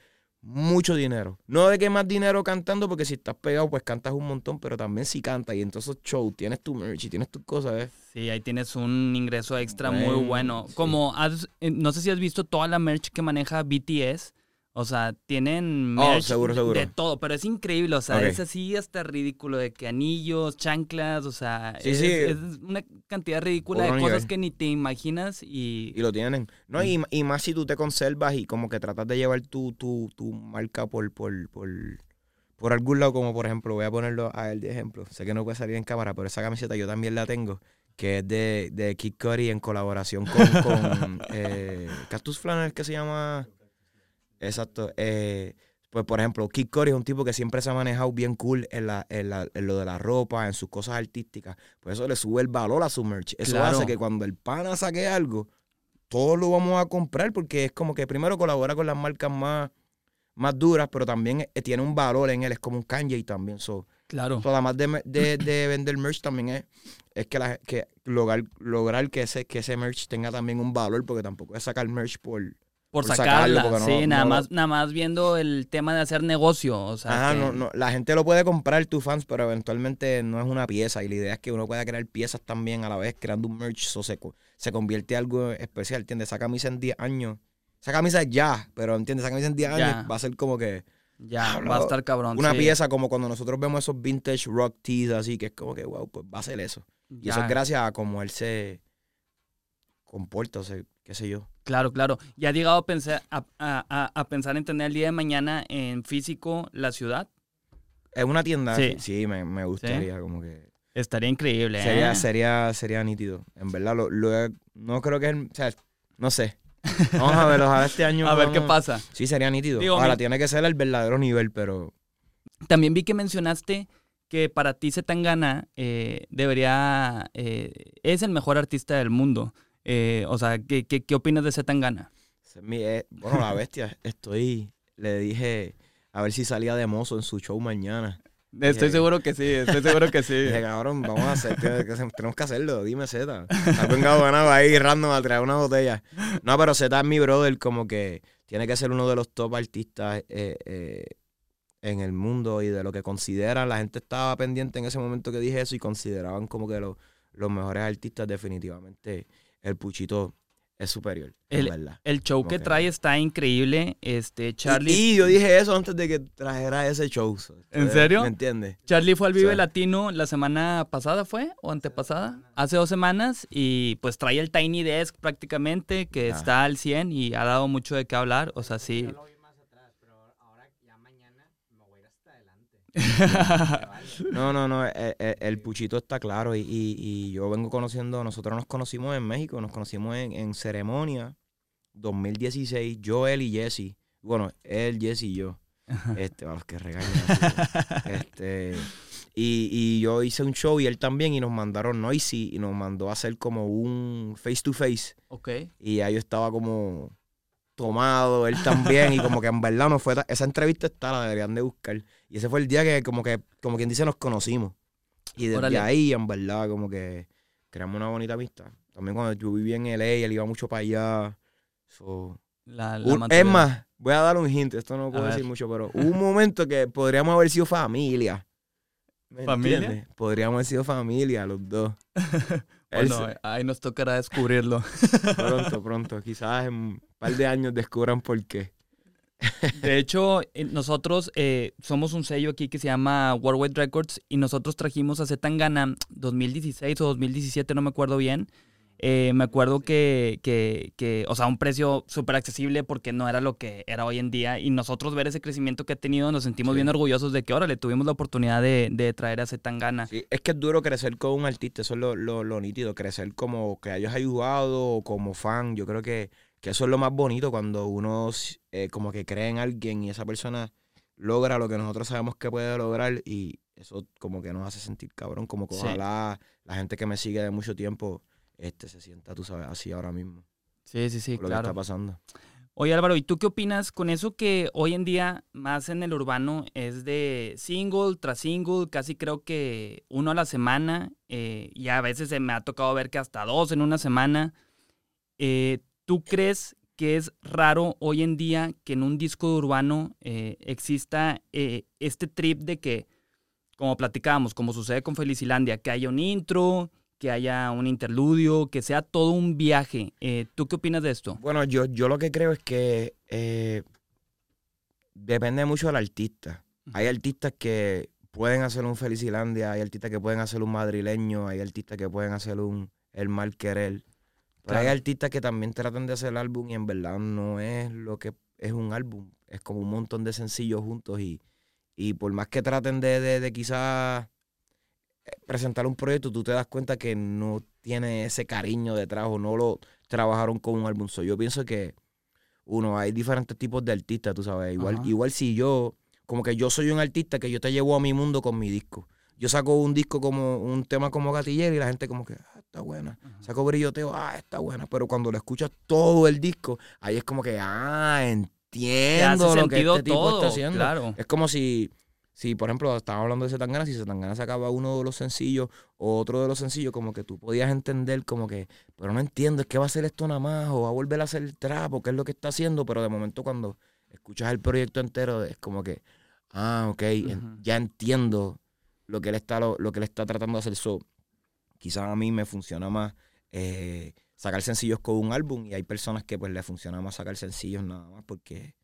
S3: mucho dinero. No de que más dinero cantando, porque si estás pegado, pues cantas un montón, pero también si cantas y en todos esos shows tienes tu merch y tienes tus cosas, ¿eh?
S4: Sí, ahí tienes un ingreso extra muy
S3: Bueno, sí.
S4: Como has- eh, no sé si has visto toda la merch que maneja BTS. O sea, tienen
S3: Oh,
S4: merch
S3: seguro, seguro.
S4: de todo, pero es increíble. O sea, es así hasta ridículo de que anillos, chanclas, o sea,
S3: Sí,
S4: es,
S3: sí.
S4: es una cantidad ridícula de cosas
S3: nivel.
S4: que ni te imaginas y,
S3: Y lo tienen. No,
S4: Mm.
S3: y, y más si tú te conservas y como que tratas de llevar tu, tu, tu marca por, por, por, por algún lado, como por ejemplo, voy a ponerlo a él de ejemplo. Sé que no puede salir en cámara, pero esa camiseta yo también la tengo, que es de, de Kid Cudi en colaboración con, con <laughs> eh, Cactus Flannel, que se llama... Exacto. eh, pues, por ejemplo, Kid Cudi es un tipo que siempre se ha manejado bien cool en, la, en, la- en lo de la ropa, en sus cosas artísticas. Pues eso le sube el valor a su merch. Eso
S4: Claro.
S3: hace que cuando el pana saque algo, todos lo vamos a comprar porque es como que primero colabora con las marcas más, más duras, pero también eh, tiene un valor en él. Es como un Kanye también. So,
S4: claro.
S3: so, además de, de- de vender merch también es, es que, la, que lograr, lograr que, ese, que ese merch tenga también un valor porque tampoco es sacar merch por...
S4: Por, sacarla, sí,
S3: no
S4: nada más, nada más viendo el tema de hacer negocio, o sea,
S3: Ajá,
S4: que-
S3: no, no, la gente lo puede comprar, tus fans, pero eventualmente no es una pieza. Y la idea es que uno pueda crear piezas también a la vez, creando un merch. So se, se convierte en algo especial, ¿entiendes? Esa camisa en 10 años. Esa camisa ya, pero ¿entiendes? Esa camisa en 10
S4: Ya.
S3: años va a ser como que
S4: ya
S3: Diablo,
S4: va a estar cabrón.
S3: una
S4: sí.
S3: pieza como cuando nosotros vemos esos vintage rock tees así, que es como que, wow, pues va a ser eso. Y eso es gracias a cómo él se comporta, o sea, qué sé yo.
S4: Claro, claro. ¿Y has llegado a pensar, a, a- a- pensar en tener el día de mañana en físico la ciudad?
S3: Es una tienda,
S4: Sí.
S3: sí, me, me gustaría como que...
S4: Estaría increíble, ¿eh?
S3: Sería, sería, sería nítido. En verdad, lo, no creo que, o sea, no sé. Vamos a verlo, a este <laughs> año.
S4: A ver qué pasa.
S3: Sí, sería nítido.
S4: Digo,
S3: Ahora,
S4: mi-
S3: tiene que ser el verdadero nivel, pero
S4: También vi que mencionaste que para ti Zetangana eh, debería... eh, es el mejor artista del mundo. Eh, o sea, ¿qué, qué, qué opinas de
S3: ese es mi- eh, bueno, la bestia, <laughs> estoy, le dije a ver si salía de mozo en su show mañana.
S4: Estoy
S3: Eh,
S4: seguro que sí, estoy seguro que <laughs> sí.
S3: Dije, cabrón, vamos a hacer, tenemos que hacerlo, dime Z. Algún ganado ahí random a traer una botella. No, pero Z es mi brother, como que tiene que ser uno de los top artistas eh, eh, en el mundo y de lo que consideran. La gente estaba pendiente en ese momento que dije eso y consideraban como que lo- los mejores artistas, definitivamente el Puchito es superior,
S4: El-
S3: verdad.
S4: El show que trae está increíble. Este, Charlie...
S3: Y, y yo dije eso antes de que trajera ese show.
S4: ¿En serio?
S3: ¿Me entiendes?
S4: Charlie fue al Vive. Latino la semana pasada, ¿fue? ¿O antepasada? Hace dos semanas. Y pues trae el Tiny Desk prácticamente, que
S3: Ah.
S4: está al 100 y ha dado mucho de qué hablar. O sea, sí.
S5: Yo lo vi más atrás, pero ahora ya mañana me voy a ir hasta adelante. <laughs>
S3: No, no, no, el, el- el Puchito está claro y, y- y yo vengo conociendo, nosotros nos conocimos en México, nos conocimos en, en ceremonia 2016, yo, él y Jesse, bueno, él, Jesse y yo. este, para los que regañan. <laughs> este, y, y yo hice un show y él también, y nos mandaron Noisy, y nos mandó a hacer como un face to face.
S4: Ok.
S3: Y ahí yo estaba como tomado, él también, y como que en verdad no fue... Esa entrevista está, la deberían de buscar. Y ese fue el día que como que, como quien dice, nos conocimos. Y desde
S4: Órale.
S3: ahí, en verdad, como que creamos una bonita amistad. También cuando yo vivía en LA, él iba mucho para allá. So,
S4: La, la
S3: un- es más, voy a dar un hint, esto no puedo decir mucho, pero hubo un momento que podríamos haber sido familia. ¿Me
S4: ¿Familia?
S3: entiendes? Podríamos haber sido familia los dos. <laughs>
S4: Bueno,
S3: se-
S4: ahí nos tocará descubrirlo.
S3: pronto, pronto. Quizás en un par de años descubran por qué. <laughs>
S4: De hecho, eh, nosotros eh, somos un sello aquí que se llama Worldwide Records y nosotros trajimos a Zetangana 2016 o 2017, no me acuerdo bien. Eh, me acuerdo que, que, que, o sea, un precio súper accesible porque no era lo que era hoy en día y nosotros ver ese crecimiento que ha tenido nos sentimos
S3: Sí.
S4: bien orgullosos de que ahora le tuvimos la oportunidad de, de traer a Zetangana.
S3: Sí, es que es duro crecer con un artista, eso es lo, lo, lo nítido, crecer como que hayas ayudado como fan. Yo creo que, que eso es lo más bonito cuando uno eh, como que cree en alguien y esa persona logra lo que nosotros sabemos que puede lograr y eso como que nos hace sentir cabrón, como que
S4: Sí.
S3: ojalá la gente que me sigue de mucho tiempo este se sienta, tú sabes, así ahora mismo,
S4: Sí, sí, sí,
S3: lo que
S4: claro.
S3: está pasando.
S4: Oye Álvaro, ¿y tú qué opinas con eso que hoy en día más en el urbano es de single tras single, casi creo que uno a la semana eh, y a veces se me ha tocado ver que hasta dos en una semana? Eh, ¿Tú crees que es raro hoy en día que en un disco urbano eh, exista eh, este trip de que, como platicábamos, como sucede con Felicilandia, que haya un intro, que haya un interludio, que sea todo un viaje? Eh, ¿Tú qué opinas de esto?
S3: Bueno, yo, yo lo que creo es que eh, depende mucho del artista. Hay artistas que pueden hacer un Felicilandia, hay artistas que pueden hacer un madrileño, hay artistas que pueden hacer un El Mal Querer. Pero hay artistas que también tratan de hacer el álbum y en verdad no es lo que es un álbum. Es como un montón de sencillos juntos y, y por más que traten de, de, de quizás eh, presentar un proyecto, tú te das cuenta que no tiene ese cariño detrás o no lo trabajaron con un álbum. So, yo pienso que, uno, hay diferentes tipos de artistas, tú sabes. Igual,
S4: Ajá.
S3: igual si yo, como que yo soy un artista que yo te llevo a mi mundo con mi disco. Yo saco un disco como, un tema como Gatillero y la gente como que, está buena. Saco brilloteo, ah, está buena. Pero cuando lo escuchas todo el disco, ahí es como que, ah, entiendo lo que este tipo
S4: todo,
S3: está haciendo.
S4: claro.
S3: Es como si, si por ejemplo, estábamos hablando de Zetangana, si Zetangana sacaba uno de los sencillos o otro de los sencillos, como que tú podías entender como que, pero no entiendo, es que va a hacer esto nada más, o va a volver a hacer el trap, o qué es lo que está haciendo, pero de momento cuando escuchas el proyecto entero, es como que, ah, ok, ya entiendo lo que él está, lo, lo que él está tratando de hacer. So, quizás a mí me funciona más eh, sacar sencillos con un álbum, y hay personas que pues le funciona más sacar sencillos nada más, porque,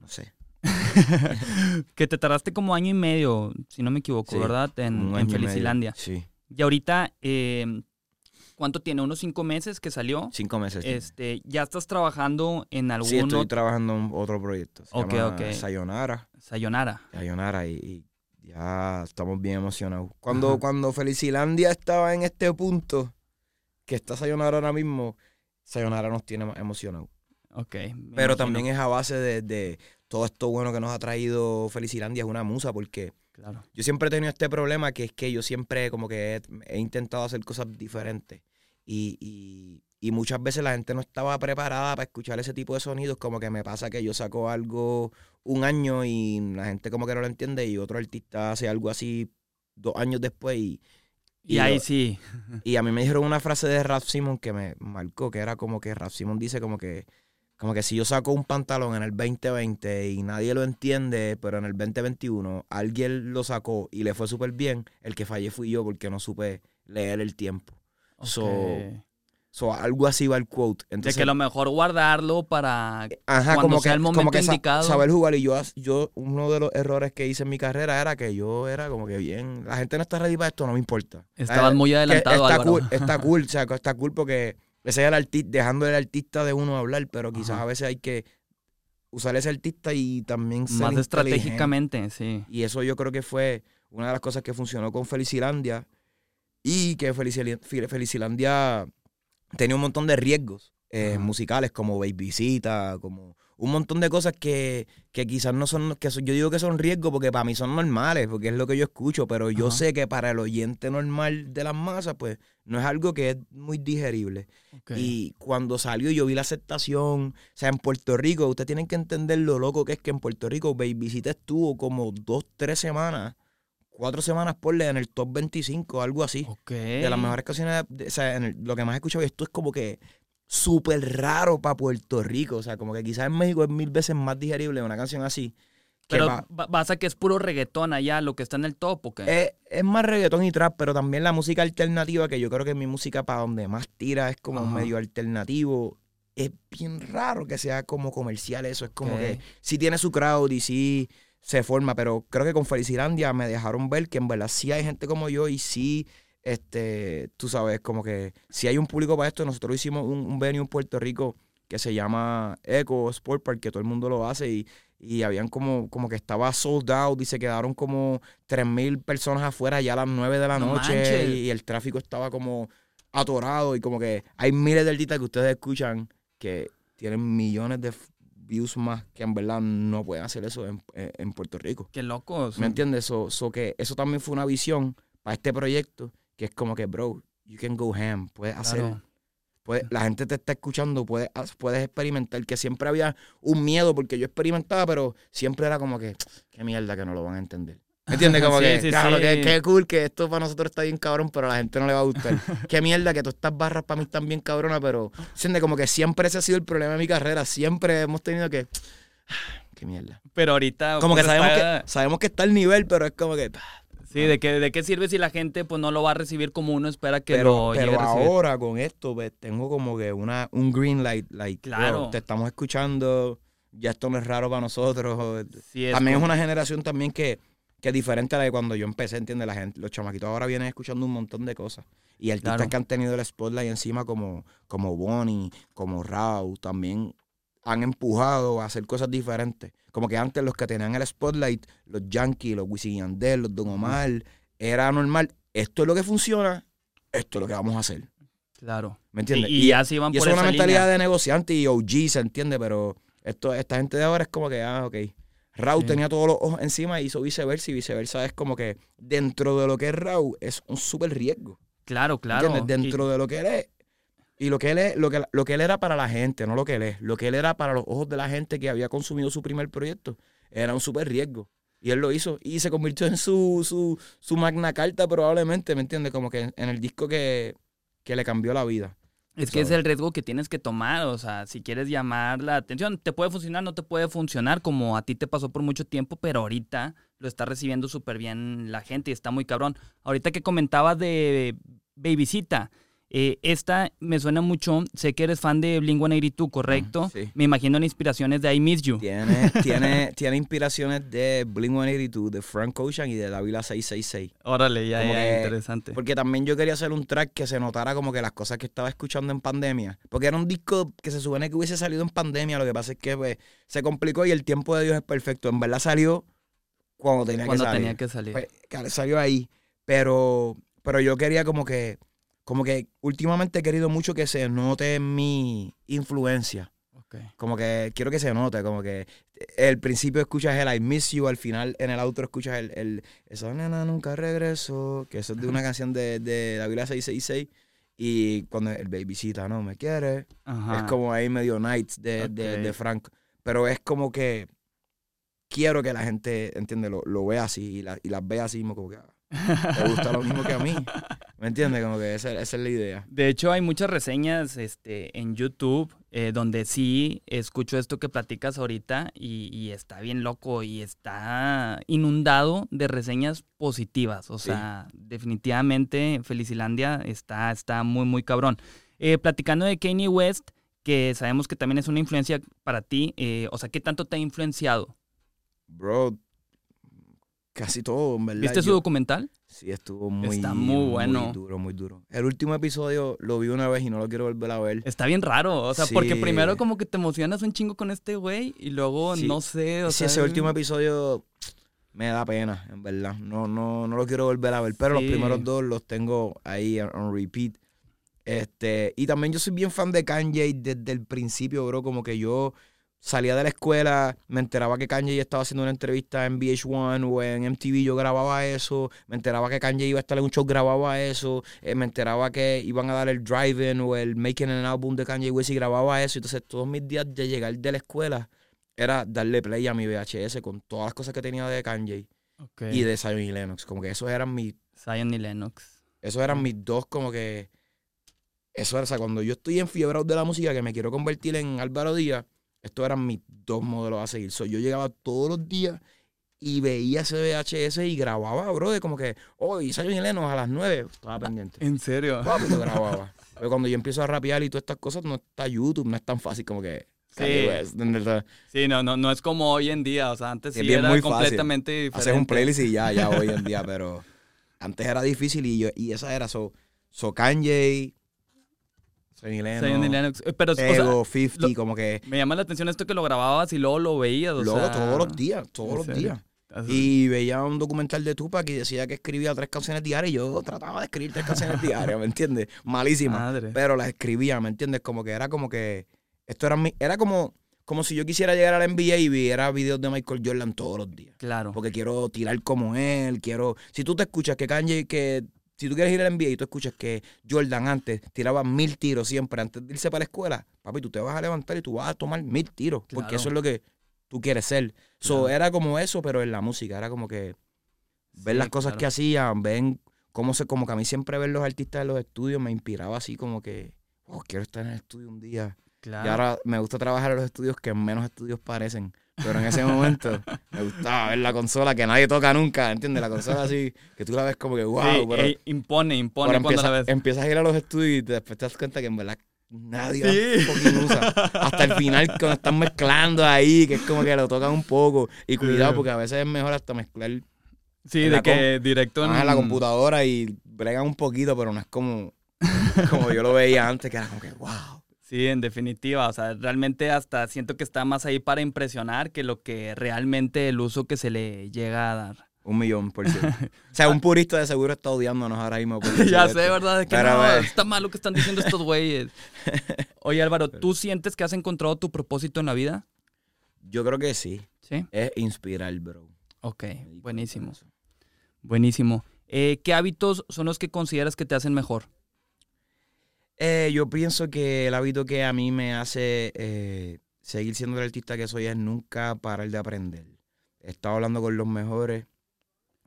S3: no sé. <laughs>
S4: que te tardaste como año y medio, si no me equivoco,
S3: Sí,
S4: ¿verdad? En. Felicilandia.
S3: Sí,
S4: Y ahorita, eh, ¿cuánto tiene? ¿Unos cinco meses que salió?
S3: cinco meses.
S4: Este, ¿Ya estás trabajando en algún
S3: Sí, estoy trabajando en otro proyecto. Se
S4: Ok,
S3: llama
S4: ok.
S3: Sayonara.
S4: Sayonara.
S3: Sayonara y, y ya estamos bien emocionados. Cuando,
S4: Ajá.
S3: cuando Felicilandia estaba en este punto, que está Sayonara ahora mismo, Sayonara nos tiene más emocionados.
S4: Ok.
S3: Pero también es a base de, de todo esto bueno que nos ha traído Felicilandia, es una musa, porque
S4: Claro.
S3: yo siempre he tenido este problema que es que yo siempre como que he, he intentado hacer cosas diferentes. Y, y- y muchas veces la gente no estaba preparada para escuchar ese tipo de sonidos. Como que me pasa que yo saco algo un año y la gente como que no lo entiende y otro artista hace algo así dos años después y,
S4: Y, ahí
S3: lo-
S4: sí. <laughs>
S3: y a mí me dijeron una frase de Rap Simon que me marcó, que era como que Rap Simon dice como que, como que si yo saco un pantalón en el 2020 y nadie lo entiende, pero en el 2021 alguien lo sacó y le fue súper bien, el que fallé fui yo porque no supe leer el tiempo. So,
S4: Ok.
S3: So, algo así va el quote.
S4: de
S3: Entonces,
S4: que lo mejor guardarlo para...
S3: Ajá,
S4: cuando
S3: como
S4: sea
S3: que,
S4: el
S3: como
S4: momento
S3: que sa-
S4: indicado.
S3: saber jugar. Y yo, yo, uno de los errores que hice en mi carrera era que yo era como que bien, la gente no está ready para esto, no me importa.
S4: Estabas
S3: Eh,
S4: muy
S3: que
S4: adelantado,
S3: está
S4: Álvaro.
S3: cool, <laughs> está cool, o sea, que está cool porque ese es el artista, dejando el artista de uno hablar, pero quizás
S4: Ajá.
S3: a veces hay que usar ese artista y también ser
S4: Más estratégicamente, sí.
S3: Y eso yo creo que fue una de las cosas que funcionó con Felicilandia y que Felicilandia tenía un montón de riesgos eh, musicales como Babycita, como un montón de cosas que, que quizás no son, que son- yo digo que son riesgos porque para mí son normales, porque es lo que yo escucho, pero yo sé que para el oyente normal de las masas, pues no es algo que es muy digerible. Y cuando salió yo vi la aceptación, o sea, en Puerto Rico, ustedes tienen que entender lo loco que es que en Puerto Rico Babycita estuvo como dos, tres semanas, cuatro semanas por en el top 25, algo así.
S4: Ok.
S3: De las mejores canciones, de- o sea, en el- lo que más he escuchado, y esto es como que súper raro para Puerto Rico, o sea, como que quizás en México es mil veces más digerible una canción así.
S4: Pero ba- pasa que es puro reggaetón allá, lo que está en el top, ¿o qué?
S3: es, es más reggaetón y trap, pero también la música alternativa, que yo creo que mi música para donde más tira es como
S4: Ajá.
S3: medio alternativo. Es bien raro que sea como comercial eso. Es como
S4: Ok.
S3: que sí tiene su crowd y sí se forma, pero creo que con Felicilandia me dejaron ver que en verdad sí hay gente como yo y sí, este, tú sabes, como que si hay un público para esto. Nosotros hicimos un, un venue en Puerto Rico que se llama Eco Sport Park, que todo el mundo lo hace y, y habían como, como que estaba sold out y se quedaron como 3.000 personas afuera ya a las 9 de la
S4: No
S3: noche
S4: manches.
S3: y, el tráfico estaba como atorado y como que hay miles de artistas que ustedes escuchan que tienen millones de views más que en verdad no pueden hacer eso en, en- Puerto Rico.
S4: Qué locos.
S3: ¿Me entiendes? So, so que eso también fue una visión para este proyecto que es como que, bro, you can go ham, puedes hacer
S4: Claro.
S3: Puedes- la gente te está escuchando, puedes, puedes experimentar, que siempre había un miedo porque yo experimentaba, pero siempre era como que, qué mierda que no lo van a entender. ¿Me entiendes? Como
S4: Sí,
S3: que,
S4: sí,
S3: claro,
S4: sí.
S3: que, qué cool que esto para nosotros está bien cabrón, pero a la gente no le va a gustar. <laughs> qué mierda que todas estas barras para mí están bien cabronas, pero, ¿entiendes? Como que siempre ese ha sido el problema de mi carrera, siempre hemos tenido que, <sighs> qué mierda.
S4: Pero ahorita.
S3: Como que sabemos,
S4: está-
S3: que sabemos que está el nivel, pero es como que,
S4: Sí, ¿de qué, ¿de qué sirve si la gente pues no lo va a recibir como uno espera que
S3: pero,
S4: lo
S3: pero
S4: llegue a recibir?
S3: ahora con esto pues, tengo como que una un green light like
S4: Claro.
S3: bro, te estamos escuchando ya esto no es raro para nosotros
S4: Sí, es
S3: también es una generación también que, que es diferente a la de cuando yo empecé entiende la gente los chamaquitos ahora vienen escuchando un montón de cosas y artistas
S4: Claro.
S3: que han tenido el spotlight encima como como Bonnie como Rao también han empujado a hacer cosas diferentes como que antes los que tenían el spotlight los Yankees los Wisin y Yandel los Don Omar era normal esto es lo que funciona esto es lo que vamos a hacer
S4: Claro.
S3: ¿Me entiendes?
S4: Y, y ya se iban
S3: y
S4: por
S3: eso es una mentalidad
S4: línea.
S3: de negociante y OG, se entiende, pero esto, esta gente de ahora es como que, ah, ok. Raw
S4: Sí.
S3: tenía todos los ojos encima y hizo viceversa, y viceversa es como que dentro de lo que es Raw es un súper riesgo.
S4: Claro, claro.
S3: ¿Entiendes?
S4: Y-
S3: Dentro de lo que él es. Y lo que él es, lo que, lo que él era para la gente, no lo que él es. Lo que él era para los ojos de la gente que había consumido su primer proyecto. Era un súper riesgo. Y él lo hizo. Y se convirtió en su, su, su magna carta probablemente, ¿me entiendes? Como que en, en el disco que, que le cambió la vida.
S4: Es que es el riesgo que tienes que tomar, o sea, si quieres llamar la atención, te puede funcionar, no te puede funcionar, como a ti te pasó por mucho tiempo, pero ahorita lo está recibiendo súper bien la gente y está muy cabrón. Ahorita que comentabas de Babycita, eh, esta me suena mucho, sé que eres fan de Blink-182, ¿correcto?
S3: sí.
S4: Me imagino las inspiraciones de I Miss You.
S3: Tiene, <laughs> tiene, tiene inspiraciones de Blink-182, de Frank Ocean y de La Vila 666.
S4: Órale, ya,
S3: Como
S4: ya,
S3: que-
S4: interesante.
S3: Porque también yo quería hacer un track que se notara como que las cosas que estaba escuchando en pandemia. Porque era un disco que se supone que hubiese salido en pandemia. Lo que pasa es que pues, se complicó y el tiempo de Dios es perfecto. En verdad salió cuando tenía
S4: Cuando
S3: que salir.
S4: tenía que salir.
S3: Pues, salió ahí. Pero, pero yo quería como que, como que últimamente he querido mucho que se note mi influencia.
S4: Ok.
S3: Como que quiero que se note, como que el principio escuchas el I miss you, al final en el outro escuchas el, el esa nena nunca regresó, que eso es de una canción de, de la Biblia 666. Y cuando el babycita no me quiere,
S4: Ajá.
S3: es como ahí medio Nights de, de,
S4: Ok.
S3: de Frank. Pero es como que quiero que la gente, entiende, lo, lo vea así y, la- y las vea así, como que <laughs> te gusta lo mismo que a mí. <laughs> ¿Me entiendes? Como que esa, esa es la idea.
S4: De hecho, hay muchas reseñas este, en YouTube eh, donde sí escucho esto que platicas ahorita y, y está bien loco y está inundado de reseñas positivas. O
S3: Sí.
S4: sea, definitivamente Felicilandia está, está muy, muy cabrón. Eh, platicando de Kanye West, que sabemos que también es una influencia para ti, eh, o sea, ¿qué tanto te ha influenciado?
S3: Bro, casi todo, en verdad.
S4: ¿Viste su documental?
S3: Sí, estuvo muy,
S4: Está muy bueno.
S3: Muy duro, muy duro. El último episodio lo vi una vez y no lo quiero volver a ver.
S4: Está bien raro, o sea, porque primero como que te emocionas un chingo con este güey y luego
S3: Sí.
S4: no sé, o
S3: Sí,
S4: sea...
S3: ese último episodio me da pena, en verdad. No, no, no lo quiero volver a ver, pero los primeros dos los tengo ahí on, on repeat. Este, y también yo soy bien fan de Kanye desde el principio, bro. Como que yo salía de la escuela, me enteraba que Kanye estaba haciendo una entrevista en VH1 o en MTV, yo grababa eso. Me enteraba que Kanye iba a estar en un show, grababa eso. Eh, me enteraba que iban a dar el Drive-In o el Making an Album de Kanye West y grababa eso. Entonces, todos mis días de llegar de la escuela era darle play a mi VHS con todas las cosas que tenía de Kanye
S4: Ok.
S3: y de Zion y Lennox. Como que esos eran mis
S4: Zion y Lennox.
S3: esos eran mis dos como que... Eso era, o sea, cuando yo estoy enfiebrado de la música, que me quiero convertir en Álvaro Díaz, estos eran mis dos modelos a seguir. So, yo llegaba todos los días y veía ese VHS y grababa, bro, de como que, oh, y y Lennox a las nueve, estaba pendiente.
S4: ¿En serio?
S3: Papi, lo <laughs> grababa. Pero cuando yo empiezo a rapear y todas estas cosas, no está YouTube, no es tan fácil como que...
S4: Sí.
S3: ¿entendés?
S4: Sí, no, no, no es como hoy en día. O sea, antes
S3: Es
S4: sí
S3: bien
S4: era
S3: muy fácil.
S4: completamente diferente.
S3: Haces un playlist y ya, ya hoy en día, <laughs> pero antes era difícil y yo, y esa era so, so Kanye, Zion y Lennox,
S4: Lennox. Eh, Pero, o sea,
S3: Ego, 50,
S4: lo-
S3: como que
S4: me llama la atención esto que lo grababas y luego lo veías. O
S3: luego
S4: sea,
S3: todos los días, todos
S4: ¿en
S3: los
S4: serio?
S3: días.
S4: Y,
S3: Y veía un documental de Tupac y decía que escribía tres canciones diarias y yo trataba de escribir tres canciones <laughs> diarias, ¿me entiendes? Malísimas.
S4: Madre.
S3: Pero las escribía, ¿me entiendes? Como que era como que. Esto era mi. Era como, como si yo quisiera llegar a la NBA y viera videos de Michael Jordan todos los días.
S4: Claro.
S3: Porque quiero tirar como él, quiero. Si tú te escuchas que Kanye, que. Si tú quieres ir a la NBA y tú escuchas que Jordan antes tiraba mil tiros siempre antes de irse para la escuela, papi, tú te vas a levantar y tú vas a tomar mil tiros. Porque
S4: Claro.
S3: eso es lo que tú quieres ser. So,
S4: Claro.
S3: era como eso, pero en la música. Era como que ver
S4: Sí,
S3: las cosas
S4: claro.
S3: que hacían, ven cómo se, como que a mí siempre ver los artistas de los estudios me inspiraba así como que, oh, quiero estar en el estudio un día.
S4: Claro.
S3: Y ahora me gusta trabajar en los estudios que menos estudios parecen. Pero en ese momento <laughs> me gustaba ver la consola que nadie toca nunca, ¿entiendes? La consola así, que tú la ves como que, wow,
S4: Sí,
S3: pero,
S4: ey, impone, impone
S3: pero
S4: cuando
S3: empieza-
S4: la ves.
S3: empiezas a ir a los estudios y después te das cuenta que en verdad nadie
S4: Sí.
S3: usa. Hasta el final cuando están mezclando ahí, que es como que lo tocan un poco. Y cuidado, porque a veces es mejor hasta mezclar
S4: Sí, de que directo en,
S3: en la computadora y bregan un poquito, pero no es como, como yo lo veía antes, que era como que, wow.
S4: Sí, en definitiva. O sea, realmente hasta siento que está más ahí para impresionar que lo que realmente el uso que se le llega a dar.
S3: Un millón por ciento. <laughs> O sea, un purista de seguro está odiándonos ahora mismo. <laughs>
S4: ya sé. ¿verdad? De que
S3: Pero,
S4: no,
S3: eh.
S4: está mal lo que están diciendo estos güeyes. <laughs> Oye, Álvaro, ¿tú sientes que has encontrado tu propósito en la vida?
S3: Yo creo que sí.
S4: Sí.
S3: Es inspirar, bro.
S4: Ok, buenísimo. Buenísimo. Eh, ¿Qué hábitos son los que consideras que te hacen mejor?
S3: Eh, yo pienso que el hábito que a mí me hace eh, seguir siendo el artista que soy es nunca parar de aprender. He estado hablando con los mejores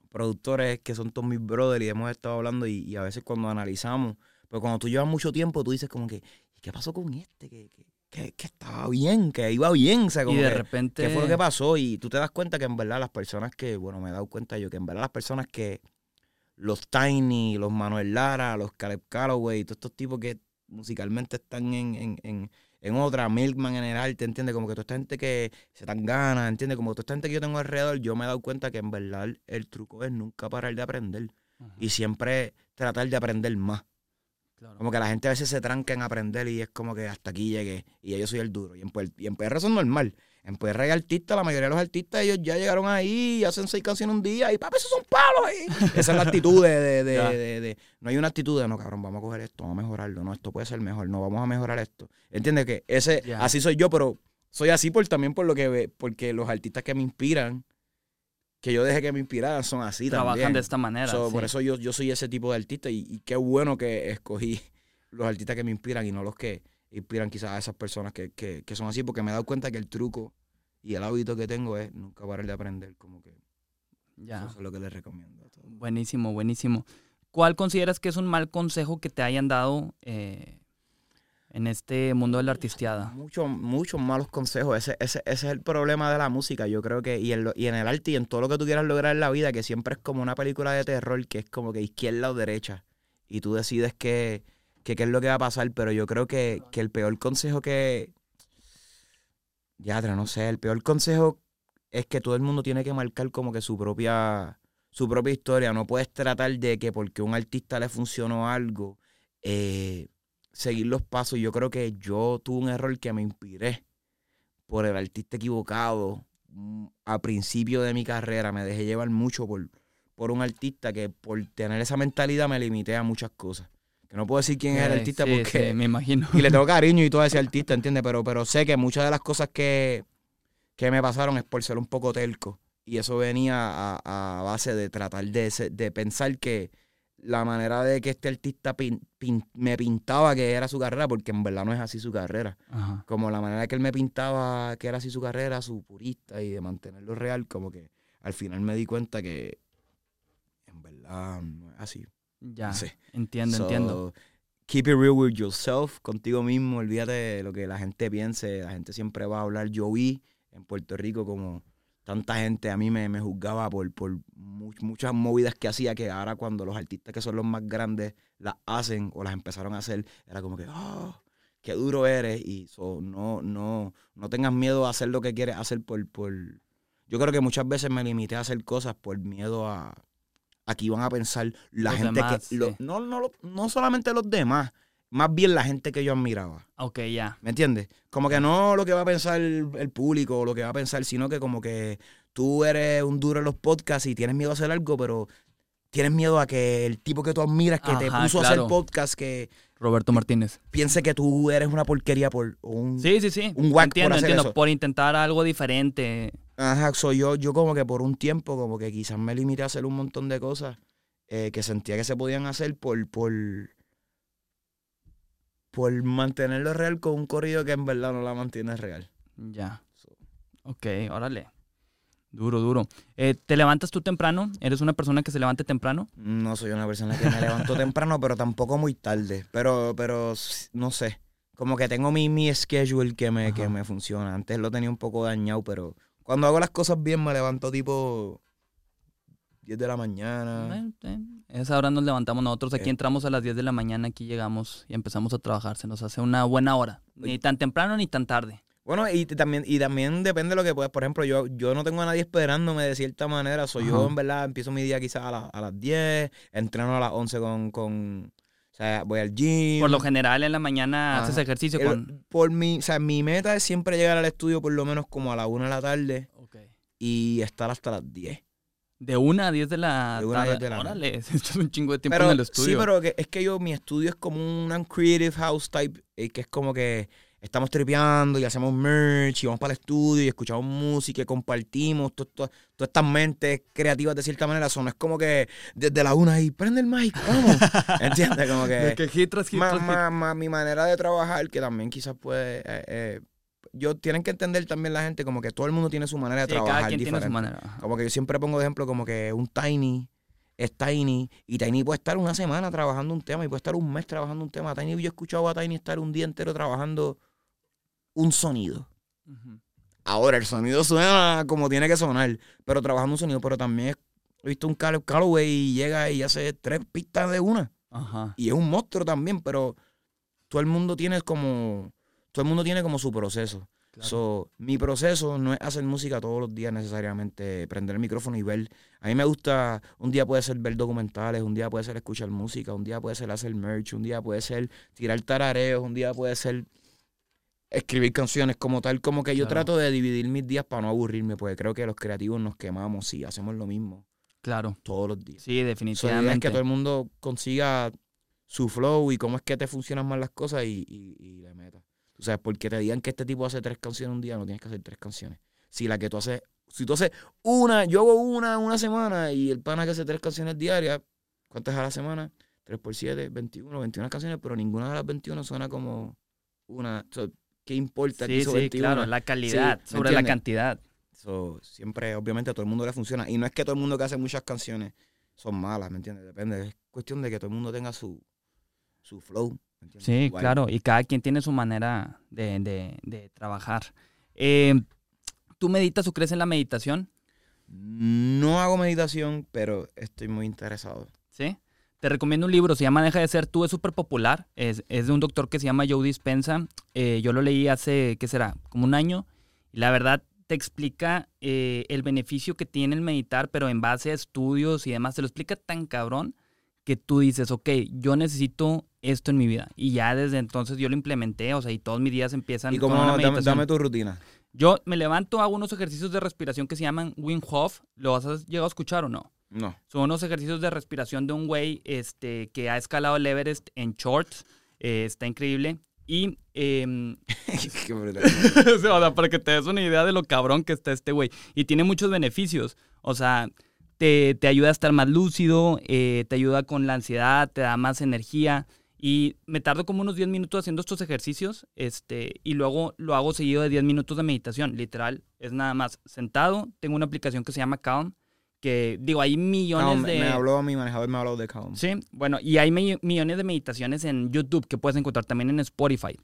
S3: productores que son todos mis brothers y hemos estado hablando y, y a veces cuando analizamos, pues cuando tú llevas mucho tiempo tú dices como que, ¿y qué pasó con este? Que, que, que- que estaba bien, que iba bien, o sea, como
S4: y de
S3: que-
S4: repente...
S3: ¿Qué fue lo que pasó? Y tú te das cuenta que en verdad las personas que, bueno, me he dado cuenta yo, que en verdad las personas que, los Tiny, los Manuel Lara, los Caleb Calloway, todos estos tipos que musicalmente están en, en, en, en otra, Milkman en el arte, ¿entiendes? Como que toda esta gente que se dan ganas, ¿entiendes? Como toda esta gente que yo tengo alrededor, yo me he dado cuenta que en verdad el, truco es nunca parar de aprender
S4: Ajá,
S3: y siempre tratar de aprender más.
S4: claro.
S3: Como que la gente a veces se tranca en aprender y es como que hasta aquí llegué y yo soy el duro. Y en, y en PR eso es normal. En PR hay artistas, la mayoría de los artistas, ellos ya llegaron ahí y hacen seis canciones un día y papi, esos son palos ahí. <laughs> Esa es la actitud de, de, de- No hay una actitud de, no, cabrón, vamos a coger esto, vamos a mejorarlo. No, esto puede ser mejor, no, vamos a mejorar esto. ¿Entiendes? Que ese, así soy yo, pero soy así por también por lo que ve, porque los artistas que me inspiran, que yo dejé que me inspiraran, son así
S4: Trabajan
S3: también.
S4: de esta manera.
S3: So,
S4: sí.
S3: Por eso yo, yo soy ese tipo de artista y, y qué bueno que escogí los artistas que me inspiran y no los que inspiran quizás a esas personas que, que, que son así, porque me he dado cuenta que el truco y el hábito que tengo es nunca parar de aprender, como que
S4: Ya.
S3: eso es lo que les recomiendo a todos.
S4: Buenísimo, buenísimo. ¿Cuál consideras que es un mal consejo que te hayan dado eh, en este mundo de la artisteada?
S3: Muchos, muchos malos consejos, ese, ese, ese es el problema de la música, yo creo que, y en, lo- y en el arte y en todo lo que tú quieras lograr en la vida, que siempre es como una película de terror, que es como que izquierda o derecha, y tú decides que, que qué es lo que va a pasar, pero yo creo que, que el peor consejo que, ya, no sé, el peor consejo es que todo el mundo tiene que marcar como que su propia, su propia historia, no puedes tratar de que porque a un artista le funcionó algo, eh, seguir los pasos. Yo creo que yo tuve un error que me inspiré por el artista equivocado mm, a principio de mi carrera. Me dejé llevar mucho por, por un artista que por tener esa mentalidad me limité a muchas cosas. Que no puedo decir quién es el
S4: Ok,
S3: artista
S4: sí,
S3: porque...
S4: sí, me imagino.
S3: Y le tengo cariño y todo a ese <laughs> artista, ¿entiendes? Pero, pero sé que muchas de las cosas que, que me pasaron es por ser un poco telco. Y eso venía a, a base de tratar de, de pensar que la manera de que este artista pin- pin- me pintaba que era su carrera, porque en verdad no es así su carrera.
S4: Ajá.
S3: Como la manera que él me pintaba que era así su carrera, su purista y de mantenerlo real, como que al final me di cuenta que en verdad no es así.
S4: Ya,
S3: Sí.
S4: entiendo,
S3: So,
S4: entiendo.
S3: Keep it real with yourself, contigo mismo, olvídate de lo que la gente piense, la gente siempre va a hablar. Yo vi en Puerto Rico como tanta gente a mí me, me juzgaba por, por mu- muchas movidas que hacía que ahora cuando los artistas que son los más grandes las hacen o las empezaron a hacer, era como que, oh, qué duro eres y so, no, no, no tengas miedo a hacer lo que quieres hacer por, por... Yo creo que muchas veces me limité a hacer cosas por miedo a, a que iban a pensar la
S4: Los
S3: gente
S4: demás,
S3: que... lo-
S4: sí.
S3: no, no, no solamente los demás, más bien la gente que yo admiraba.
S4: Ok, ya.
S3: ¿Me entiendes? Como que no lo que va a pensar el, el público o lo que va a pensar, sino que como que tú eres un duro en los podcasts y tienes miedo a hacer algo, pero tienes miedo a que el tipo que tú admiras, que te puso a hacer podcast, que
S4: Roberto Martínez.
S3: piense que tú eres una porquería por o un...
S4: Sí, sí, sí.
S3: Un whack
S4: entiendo,
S3: por hacer
S4: entiendo.
S3: eso.
S4: Por intentar algo diferente.
S3: Ajá, soy yo, yo como que por un tiempo, como que quizás me limité a hacer un montón de cosas eh, que sentía que se podían hacer por, por, por mantenerlo real con un corrido que en verdad no la mantiene real.
S4: Ya.
S3: So.
S4: Ok, órale. Duro, duro. Eh, ¿Te levantas tú temprano? ¿Eres una persona que se levante temprano?
S3: No soy una persona que me levanto <laughs> temprano, pero tampoco muy tarde. Pero, pero no sé. Como que tengo mi, mi schedule que me, que me funciona. Antes lo tenía un poco dañado, pero cuando hago las cosas bien me levanto tipo 10 de la mañana.
S4: Esa hora nos levantamos nosotros. Aquí
S3: Eh.
S4: entramos a las 10 de la mañana, aquí llegamos y empezamos a trabajar. Se nos hace una buena hora. Ni tan temprano ni tan tarde.
S3: Bueno, y también, y también depende de lo que puedas. Por ejemplo, yo, yo no tengo a nadie esperándome de cierta manera. Soy yo,
S4: Ajá.
S3: en verdad, empiezo mi día quizás a, la- a las 10, entreno a las 11 con, con. O sea, voy al gym.
S4: Por lo general en la mañana haces
S3: Ajá.
S4: ejercicio
S3: El-
S4: con...
S3: Por mi, o sea, mi meta es siempre llegar al estudio por lo menos como a la 1 de la tarde
S4: Ok.
S3: y estar hasta las 10.
S4: De una a 10 de la
S3: De una a
S4: tarde.
S3: 10 de la
S4: Órale, <laughs> esto es un chingo de tiempo
S3: Pero,
S4: en el estudio.
S3: sí, pero que- es que yo, mi estudio es como un creative house type, eh, que es como que estamos tripeando y hacemos merch y vamos para el estudio y escuchamos música y compartimos to- to- todas estas mentes creativas de cierta manera. Son, es como que desde la una y prende el mic, vamos. <laughs> ¿Entiendes? Como que...
S4: De que hit tras hit tras hit.
S3: más- más mi manera de trabajar, que también quizás puede... eh, eh, yo tienen que entender también la gente como que todo el mundo tiene su manera de
S4: Sí,
S3: trabajar
S4: cada quien tiene su
S3: diferente.
S4: manera.
S3: Como que yo siempre pongo de ejemplo como que un Tiny es Tiny y Tiny puede estar una semana trabajando un tema y puede estar un mes trabajando un tema. Tiny, yo he escuchado a Tiny estar un día entero trabajando un sonido. Ahora, el sonido suena como tiene que sonar, pero trabajando un sonido, pero también he visto un Caleb Calloway y llega y hace tres pistas de una.
S4: Ajá.
S3: Y es un monstruo también, pero todo el mundo tiene como, todo el mundo tiene como su proceso.
S4: Claro.
S3: So, mi proceso no es hacer música todos los días necesariamente, prender el micrófono y ver. A mí me gusta, un día puede ser ver documentales, un día puede ser escuchar música, un día puede ser hacer merch, un día puede ser tirar tarareos, un día puede ser escribir canciones como tal. Como que yo
S4: Claro.
S3: trato de dividir mis días para no aburrirme, porque creo que los creativos nos quemamos si hacemos lo mismo
S4: Claro.
S3: todos los días.
S4: Sí,
S3: So, la idea es
S4: definitivamente.
S3: que todo el mundo consiga su flow y cómo es que te funcionan más las cosas y, y, y le metas. O sea, porque te digan que este tipo hace tres canciones un día, no tienes que hacer tres canciones. Si la que tú haces, si tú haces una, yo hago una una semana y el pana que hace tres canciones diarias, ¿cuántas a la semana? 3 por 7, 21, 21 canciones, pero ninguna de las 21 suena como una. ¿Qué importa?
S4: Sí, sí,
S3: 21?
S4: claro, la calidad
S3: ¿me
S4: sobre la cantidad.
S3: So, siempre, obviamente, a todo el mundo le funciona. Y no es que todo el mundo que hace muchas canciones son malas, ¿me entiendes? Depende. Es cuestión de que todo el mundo tenga su, su flow. ¿me entiendes?
S4: Sí, claro, y cada quien tiene su manera de, de- de trabajar. Eh, ¿Tú meditas o crees en la meditación?
S3: No hago meditación, pero estoy muy interesado.
S4: Sí. Te recomiendo un libro, se llama Deja de ser tú, es súper popular. Es, es de un doctor que se llama Joe Dispensa. Eh, yo lo leí hace, ¿qué será? Como un año. Y la verdad te explica eh, el beneficio que tiene el meditar, pero en base a estudios y demás. Te lo explica tan cabrón que tú dices, ok, yo necesito esto en mi vida. Y ya desde entonces yo lo implementé, o sea, y todos mis días empiezan
S3: Y
S4: con
S3: como,
S4: una
S3: dame,
S4: meditación.
S3: dame tu rutina.
S4: Yo me levanto, hago unos ejercicios de respiración que se llaman Wim Hof. ¿Lo has llegado a escuchar o no?
S3: No.
S4: Son unos ejercicios de respiración de un güey este, que ha escalado el Everest en shorts. Eh, está increíble. Y <laughs> <laughs>
S3: brutal.
S4: o sea, para que te des una idea de lo cabrón que está este güey. Y tiene muchos beneficios. O sea, te, te ayuda a estar más lúcido, eh, te ayuda con la ansiedad, te da más energía. Y me tardo como unos 10 minutos haciendo estos ejercicios. Este, y luego lo hago seguido de 10 minutos de meditación. Literal, es nada más sentado. Tengo una aplicación que se llama Calm. Que digo, hay millones de.
S3: Me habló mi manejador, me habló de Calm.
S4: Sí, bueno, y hay mi- millones de meditaciones en YouTube que puedes encontrar también en Spotify.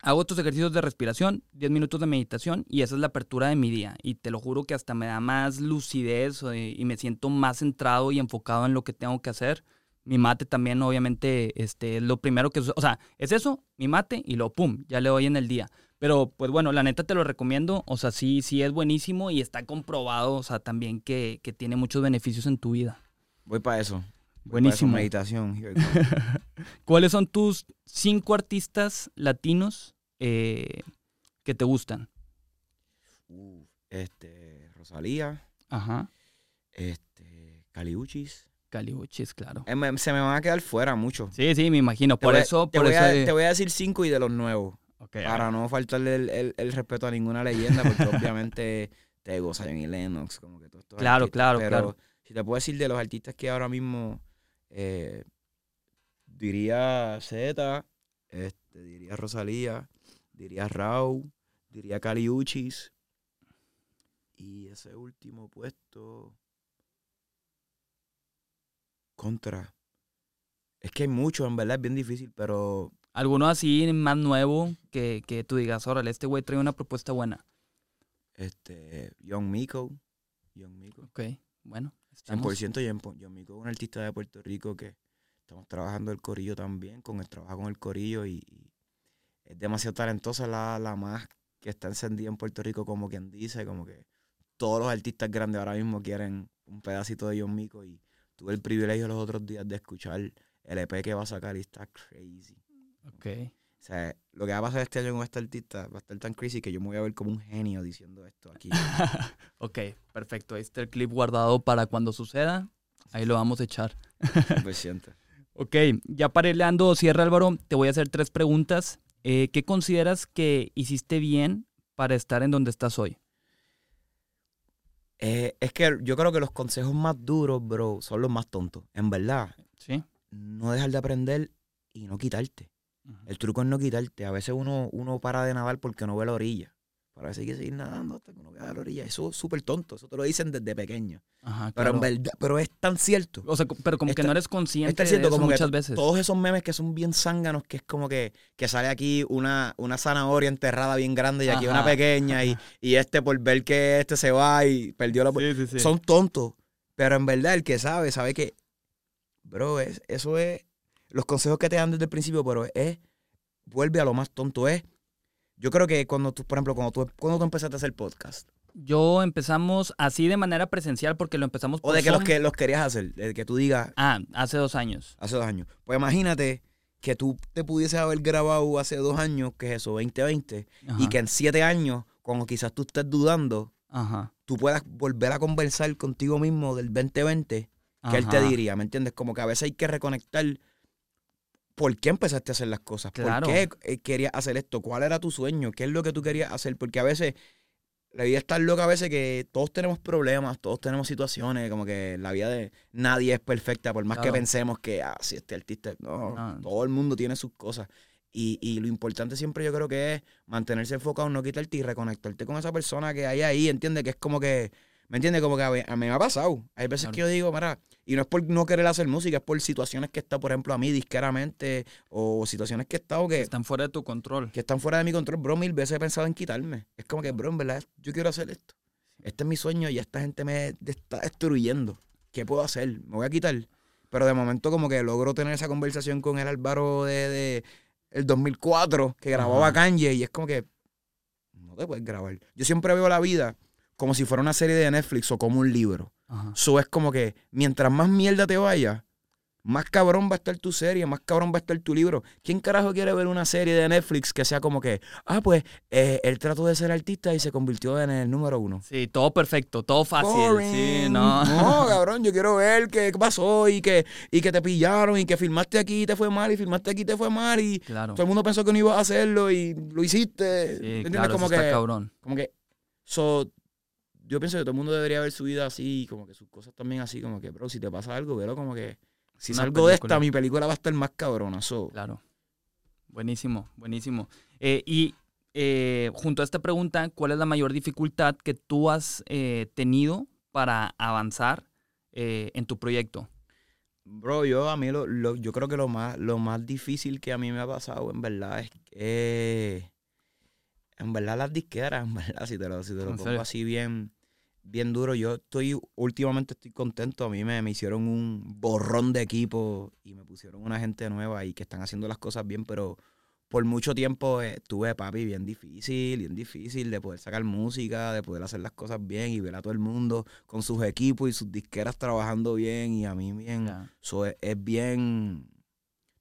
S4: Hago estos ejercicios de respiración, 10 minutos de meditación y esa es la apertura de mi día. Y te lo juro que hasta me da más lucidez eh, y me siento más centrado y enfocado en lo que tengo que hacer. Mi mate también, obviamente, este, es lo primero que... O sea, es eso, mi mate y lo pum, ya le doy en el día. Pero, pues bueno, la neta te lo recomiendo. O sea, sí, sí es buenísimo y está comprobado, o sea, también que, que tiene muchos beneficios en tu vida.
S3: Voy para eso. Voy pa' eso,
S4: Buenísimo.
S3: meditación. <laughs>
S4: ¿Cuáles son tus cinco artistas latinos eh, que te gustan?
S3: Este, Rosalía,
S4: Ajá.
S3: este, Caliuchis.
S4: Caliuchis, claro.
S3: Eh, me- se me van a quedar fuera mucho.
S4: Sí, sí, me imagino.
S3: Te
S4: Por
S3: voy
S4: eso,
S3: te voy,
S4: eso.
S3: a, te voy a decir cinco y de los nuevos. Para no faltarle el, el- el respeto a ninguna leyenda, porque obviamente Tego, Zion y Lennox, como que todos estos
S4: Claro,
S3: artistas.
S4: claro,
S3: Pero
S4: claro.
S3: si te puedo decir de los artistas que ahora mismo eh, diría Z, este, diría Rosalía, diría Rau, diría Caliuchis. Y ese último puesto. Contra. Es que hay muchos, en verdad es bien difícil, pero
S4: Alguno así más nuevo que, que tú digas, órale, este güey trae una propuesta buena.
S3: este Young Miko. Young Miko.
S4: Ok, bueno. estamos-
S3: 100% Young, Young Miko es un artista de Puerto Rico que estamos trabajando el corillo también, con el trabajo con el corillo y, y es demasiado talentosa la, la más que está encendida en Puerto Rico, como quien dice, como que todos los artistas grandes ahora mismo quieren un pedacito de John Mico y tuve el privilegio los otros días de escuchar el EP que va a sacar y está crazy.
S4: Ok.
S3: O sea, lo que va a pasar este año con este artista va a estar tan crazy que yo me voy a ver como un genio diciendo esto aquí. <laughs>
S4: ok, perfecto. Ahí está el clip guardado para cuando suceda. Ahí lo vamos a echar.
S3: 100%. <laughs>
S4: Ok, ya para irle dando cierre, Álvaro, te voy a hacer tres preguntas. Eh, ¿Qué consideras que hiciste bien para estar en donde estás hoy?
S3: Eh, es que yo creo que los consejos más duros, bro, son los más tontos. En verdad,
S4: ¿Sí?
S3: no dejar de aprender y no quitarte. El truco es no quitarte. A veces uno, uno para de nadar porque no ve la orilla. Pero a veces hay que seguir nadando hasta que uno vea la orilla. Eso es súper tonto. Eso te lo dicen desde pequeño.
S4: Ajá,
S3: Pero en verdad, pero es tan cierto.
S4: O sea, pero como que no eres consciente de eso
S3: como
S4: muchas veces.
S3: todos esos memes que son bien zánganos, que es como que, que sale aquí una, una zanahoria enterrada bien grande y aquí
S4: Ajá,
S3: una pequeña y, <laughs> y este por ver que este se va y perdió la...
S4: Sí, sí, sí.
S3: son tontos. Pero en verdad, el que sabe, sabe que, bro, es, eso es los consejos que te dan desde el principio, pero es, vuelve a lo más tonto. Es, yo creo que cuando tú, por ejemplo, cuando tú, cuando tú empezaste a hacer podcast,
S4: Yo empezamos así de manera presencial porque lo empezamos
S3: o
S4: por
S3: de que los, que los querías hacer, de que tú digas
S4: Ah, hace dos años.
S3: hace dos años. Pues imagínate que tú te pudieses haber grabado hace dos años, que es eso, 2020, y
S4: Ajá,
S3: que en siete años, cuando quizás tú estés dudando,
S4: Ajá.
S3: tú puedas volver a conversar contigo mismo del 2020 que él te diría, ¿me entiendes? Como que a veces hay que reconectar por qué empezaste a hacer las cosas,
S4: Claro.
S3: por qué eh, querías hacer esto, cuál era tu sueño, qué es lo que tú querías hacer, porque a veces la vida es tan loca a veces que todos tenemos problemas, todos tenemos situaciones, como que la vida de nadie es perfecta, por más
S4: Claro.
S3: que pensemos que, ah, si este artista, no,
S4: No.
S3: todo el mundo tiene sus cosas. Y, y lo importante siempre yo creo que es mantenerse enfocado, no quitarte y reconectarte con esa persona que hay ahí, ¿entiendes? Que es como que, ¿me entiendes? Como que a, mí me ha pasado. Hay veces
S4: Claro.
S3: que yo digo, mira, y no es por no querer hacer música, es por situaciones que está, por ejemplo, a mí disqueramente, o situaciones que he estado que,
S4: Están fuera de tu control.
S3: que están fuera de mi control, bro, mil veces he pensado en quitarme. Es como que, bro, en verdad, yo quiero hacer esto. Este es mi sueño y esta gente me está destruyendo. ¿Qué puedo hacer? Me voy a quitar. Pero de momento como que logro tener esa conversación con el Álvaro de, de el 2004, que grababa. Kanye, y es como que no te puedes grabar. Yo siempre veo la vida como si fuera una serie de Netflix o como un libro. Eso es como que mientras más mierda te vaya, más cabrón va a estar tu serie, más cabrón va a estar tu libro. ¿Quién carajo quiere ver una serie de Netflix que sea como que, ah, pues eh, él trató de ser artista y se convirtió en el número uno?
S4: Sí, todo perfecto, todo fácil. Sí, no.
S3: No, <laughs> cabrón, yo quiero ver qué pasó y que, y que te pillaron y que filmaste aquí y te fue mal y filmaste aquí y te fue mal y
S4: Claro.
S3: todo el mundo pensó que no ibas a hacerlo y lo hiciste.
S4: Sí,
S3: ¿Entiendes?
S4: claro,
S3: como
S4: eso
S3: que,
S4: está cabrón.
S3: como que, so, yo pienso que todo el mundo debería ver su vida así, como que sus cosas también así, como que, bro, si te pasa algo, velo como que, si
S4: Una
S3: salgo de esta, mi película va a estar más cabrona. So,
S4: Claro. Buenísimo, buenísimo. Eh, y eh, junto a esta pregunta, ¿cuál es la mayor dificultad que tú has eh, tenido para avanzar eh, en tu proyecto?
S3: Bro, yo a mí lo, lo- yo creo que lo más, lo más difícil que a mí me ha pasado, en verdad, es que en verdad las disqueras, <laughs> en verdad, si te lo, si te lo
S4: ¿En
S3: pongo
S4: serio?
S3: así bien, bien duro, yo estoy, últimamente estoy contento. A mí me, me hicieron un borrón de equipo y me pusieron una gente nueva y que están haciendo las cosas bien, pero por mucho tiempo eh, tuve, papi, bien difícil, bien difícil de poder sacar música, de poder hacer las cosas bien y ver a todo el mundo con sus equipos y sus disqueras trabajando bien y a mí bien. So, es, es bien.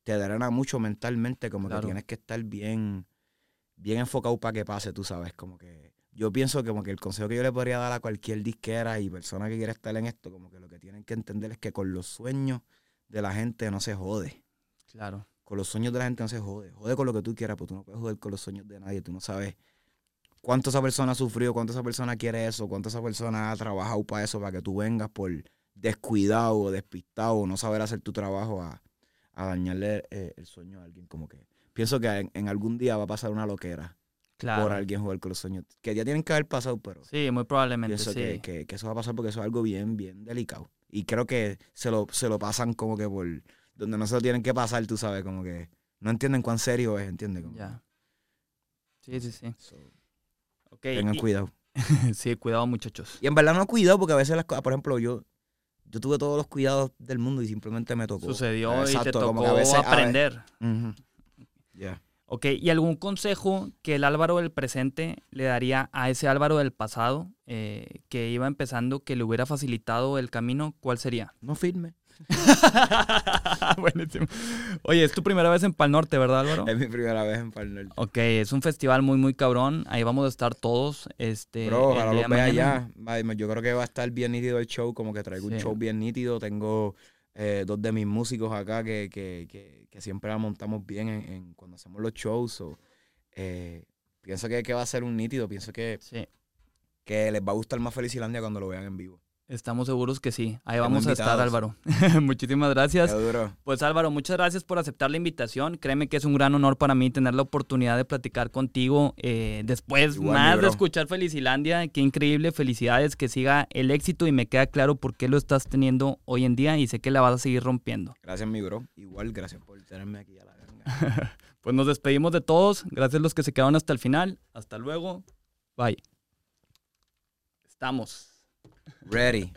S3: Te drena mucho mentalmente, como
S4: Claro.
S3: que tienes que estar bien, bien enfocado para que pase, tú sabes. Como que. Yo pienso que como que el consejo que yo le podría dar a cualquier disquera y persona que quiera estar en esto, como que lo que tienen que entender es que con los sueños de la gente no se jode.
S4: Claro.
S3: Con los sueños de la gente no se jode. Jode con lo que tú quieras, pero tú no puedes joder con los sueños de nadie. Tú no sabes cuánto esa persona ha sufrido, cuánto esa persona quiere eso, cuánto esa persona ha trabajado para eso, para que tú vengas por descuidado o despistado o no saber hacer tu trabajo a, a dañarle eh, el sueño a alguien. Como que pienso que en, en algún día va a pasar una loquera
S4: Claro.
S3: por alguien jugar con los sueños. Que ya tienen que haber pasado, pero
S4: Sí, muy probablemente, sí.
S3: que, que- que eso va a pasar porque eso es algo bien, bien delicado. Y creo que se lo, se lo pasan como que por donde no se lo tienen que pasar, tú sabes, como que no entienden cuán serio es, ¿entiendes? Como
S4: Ya. Sí, sí, sí.
S3: so, tengan
S4: y-
S3: cuidado. <laughs>
S4: sí, cuidado, muchachos.
S3: Y en verdad no cuidado porque a veces las cosas, por ejemplo, yo yo tuve todos los cuidados del mundo y simplemente me tocó.
S4: Sucedió y te tocó
S3: como que a veces- a ve-
S4: aprender.
S3: Ya.
S4: Ok, ¿y algún consejo que el Álvaro del presente le daría a ese Álvaro del pasado eh, que iba empezando, que le hubiera facilitado el camino? ¿Cuál sería?
S3: No firme. <laughs>
S4: Buenísimo. Oye, es tu primera vez en Pal Norte, ¿verdad, Álvaro?
S3: Es mi primera vez en Pal Norte.
S4: Ok, es un festival muy, muy cabrón. Ahí vamos a estar todos. Este,
S3: Bro, ojalá los vea allá. Yo creo que va a estar bien nítido el show, como que traigo un show bien nítido. Tengo eh, dos de mis músicos acá que, que, que, que siempre la montamos bien en, en cuando hacemos los shows. so, eh, pienso que, que va a ser un nítido. Pienso que,
S4: Sí,
S3: que les va a gustar más Felicilandia cuando lo vean en vivo.
S4: Estamos seguros que sí. Ahí
S3: Estamos
S4: vamos a estar. Álvaro. <laughs> Muchísimas gracias. Pues Álvaro, muchas gracias por aceptar la invitación. Créeme que es un gran honor para mí tener la oportunidad de platicar contigo eh, después
S3: Igual,
S4: más de escuchar Felicilandia. Qué increíble, felicidades, que siga el éxito y me queda claro por qué lo estás teniendo hoy en día y sé que la vas a seguir rompiendo.
S3: Gracias, mi bro. Igual, gracias por tenerme aquí a la ganga. <laughs>
S4: Pues nos despedimos de todos. Gracias a los que se quedaron hasta el final. Hasta luego. Bye. Estamos.
S3: Ready.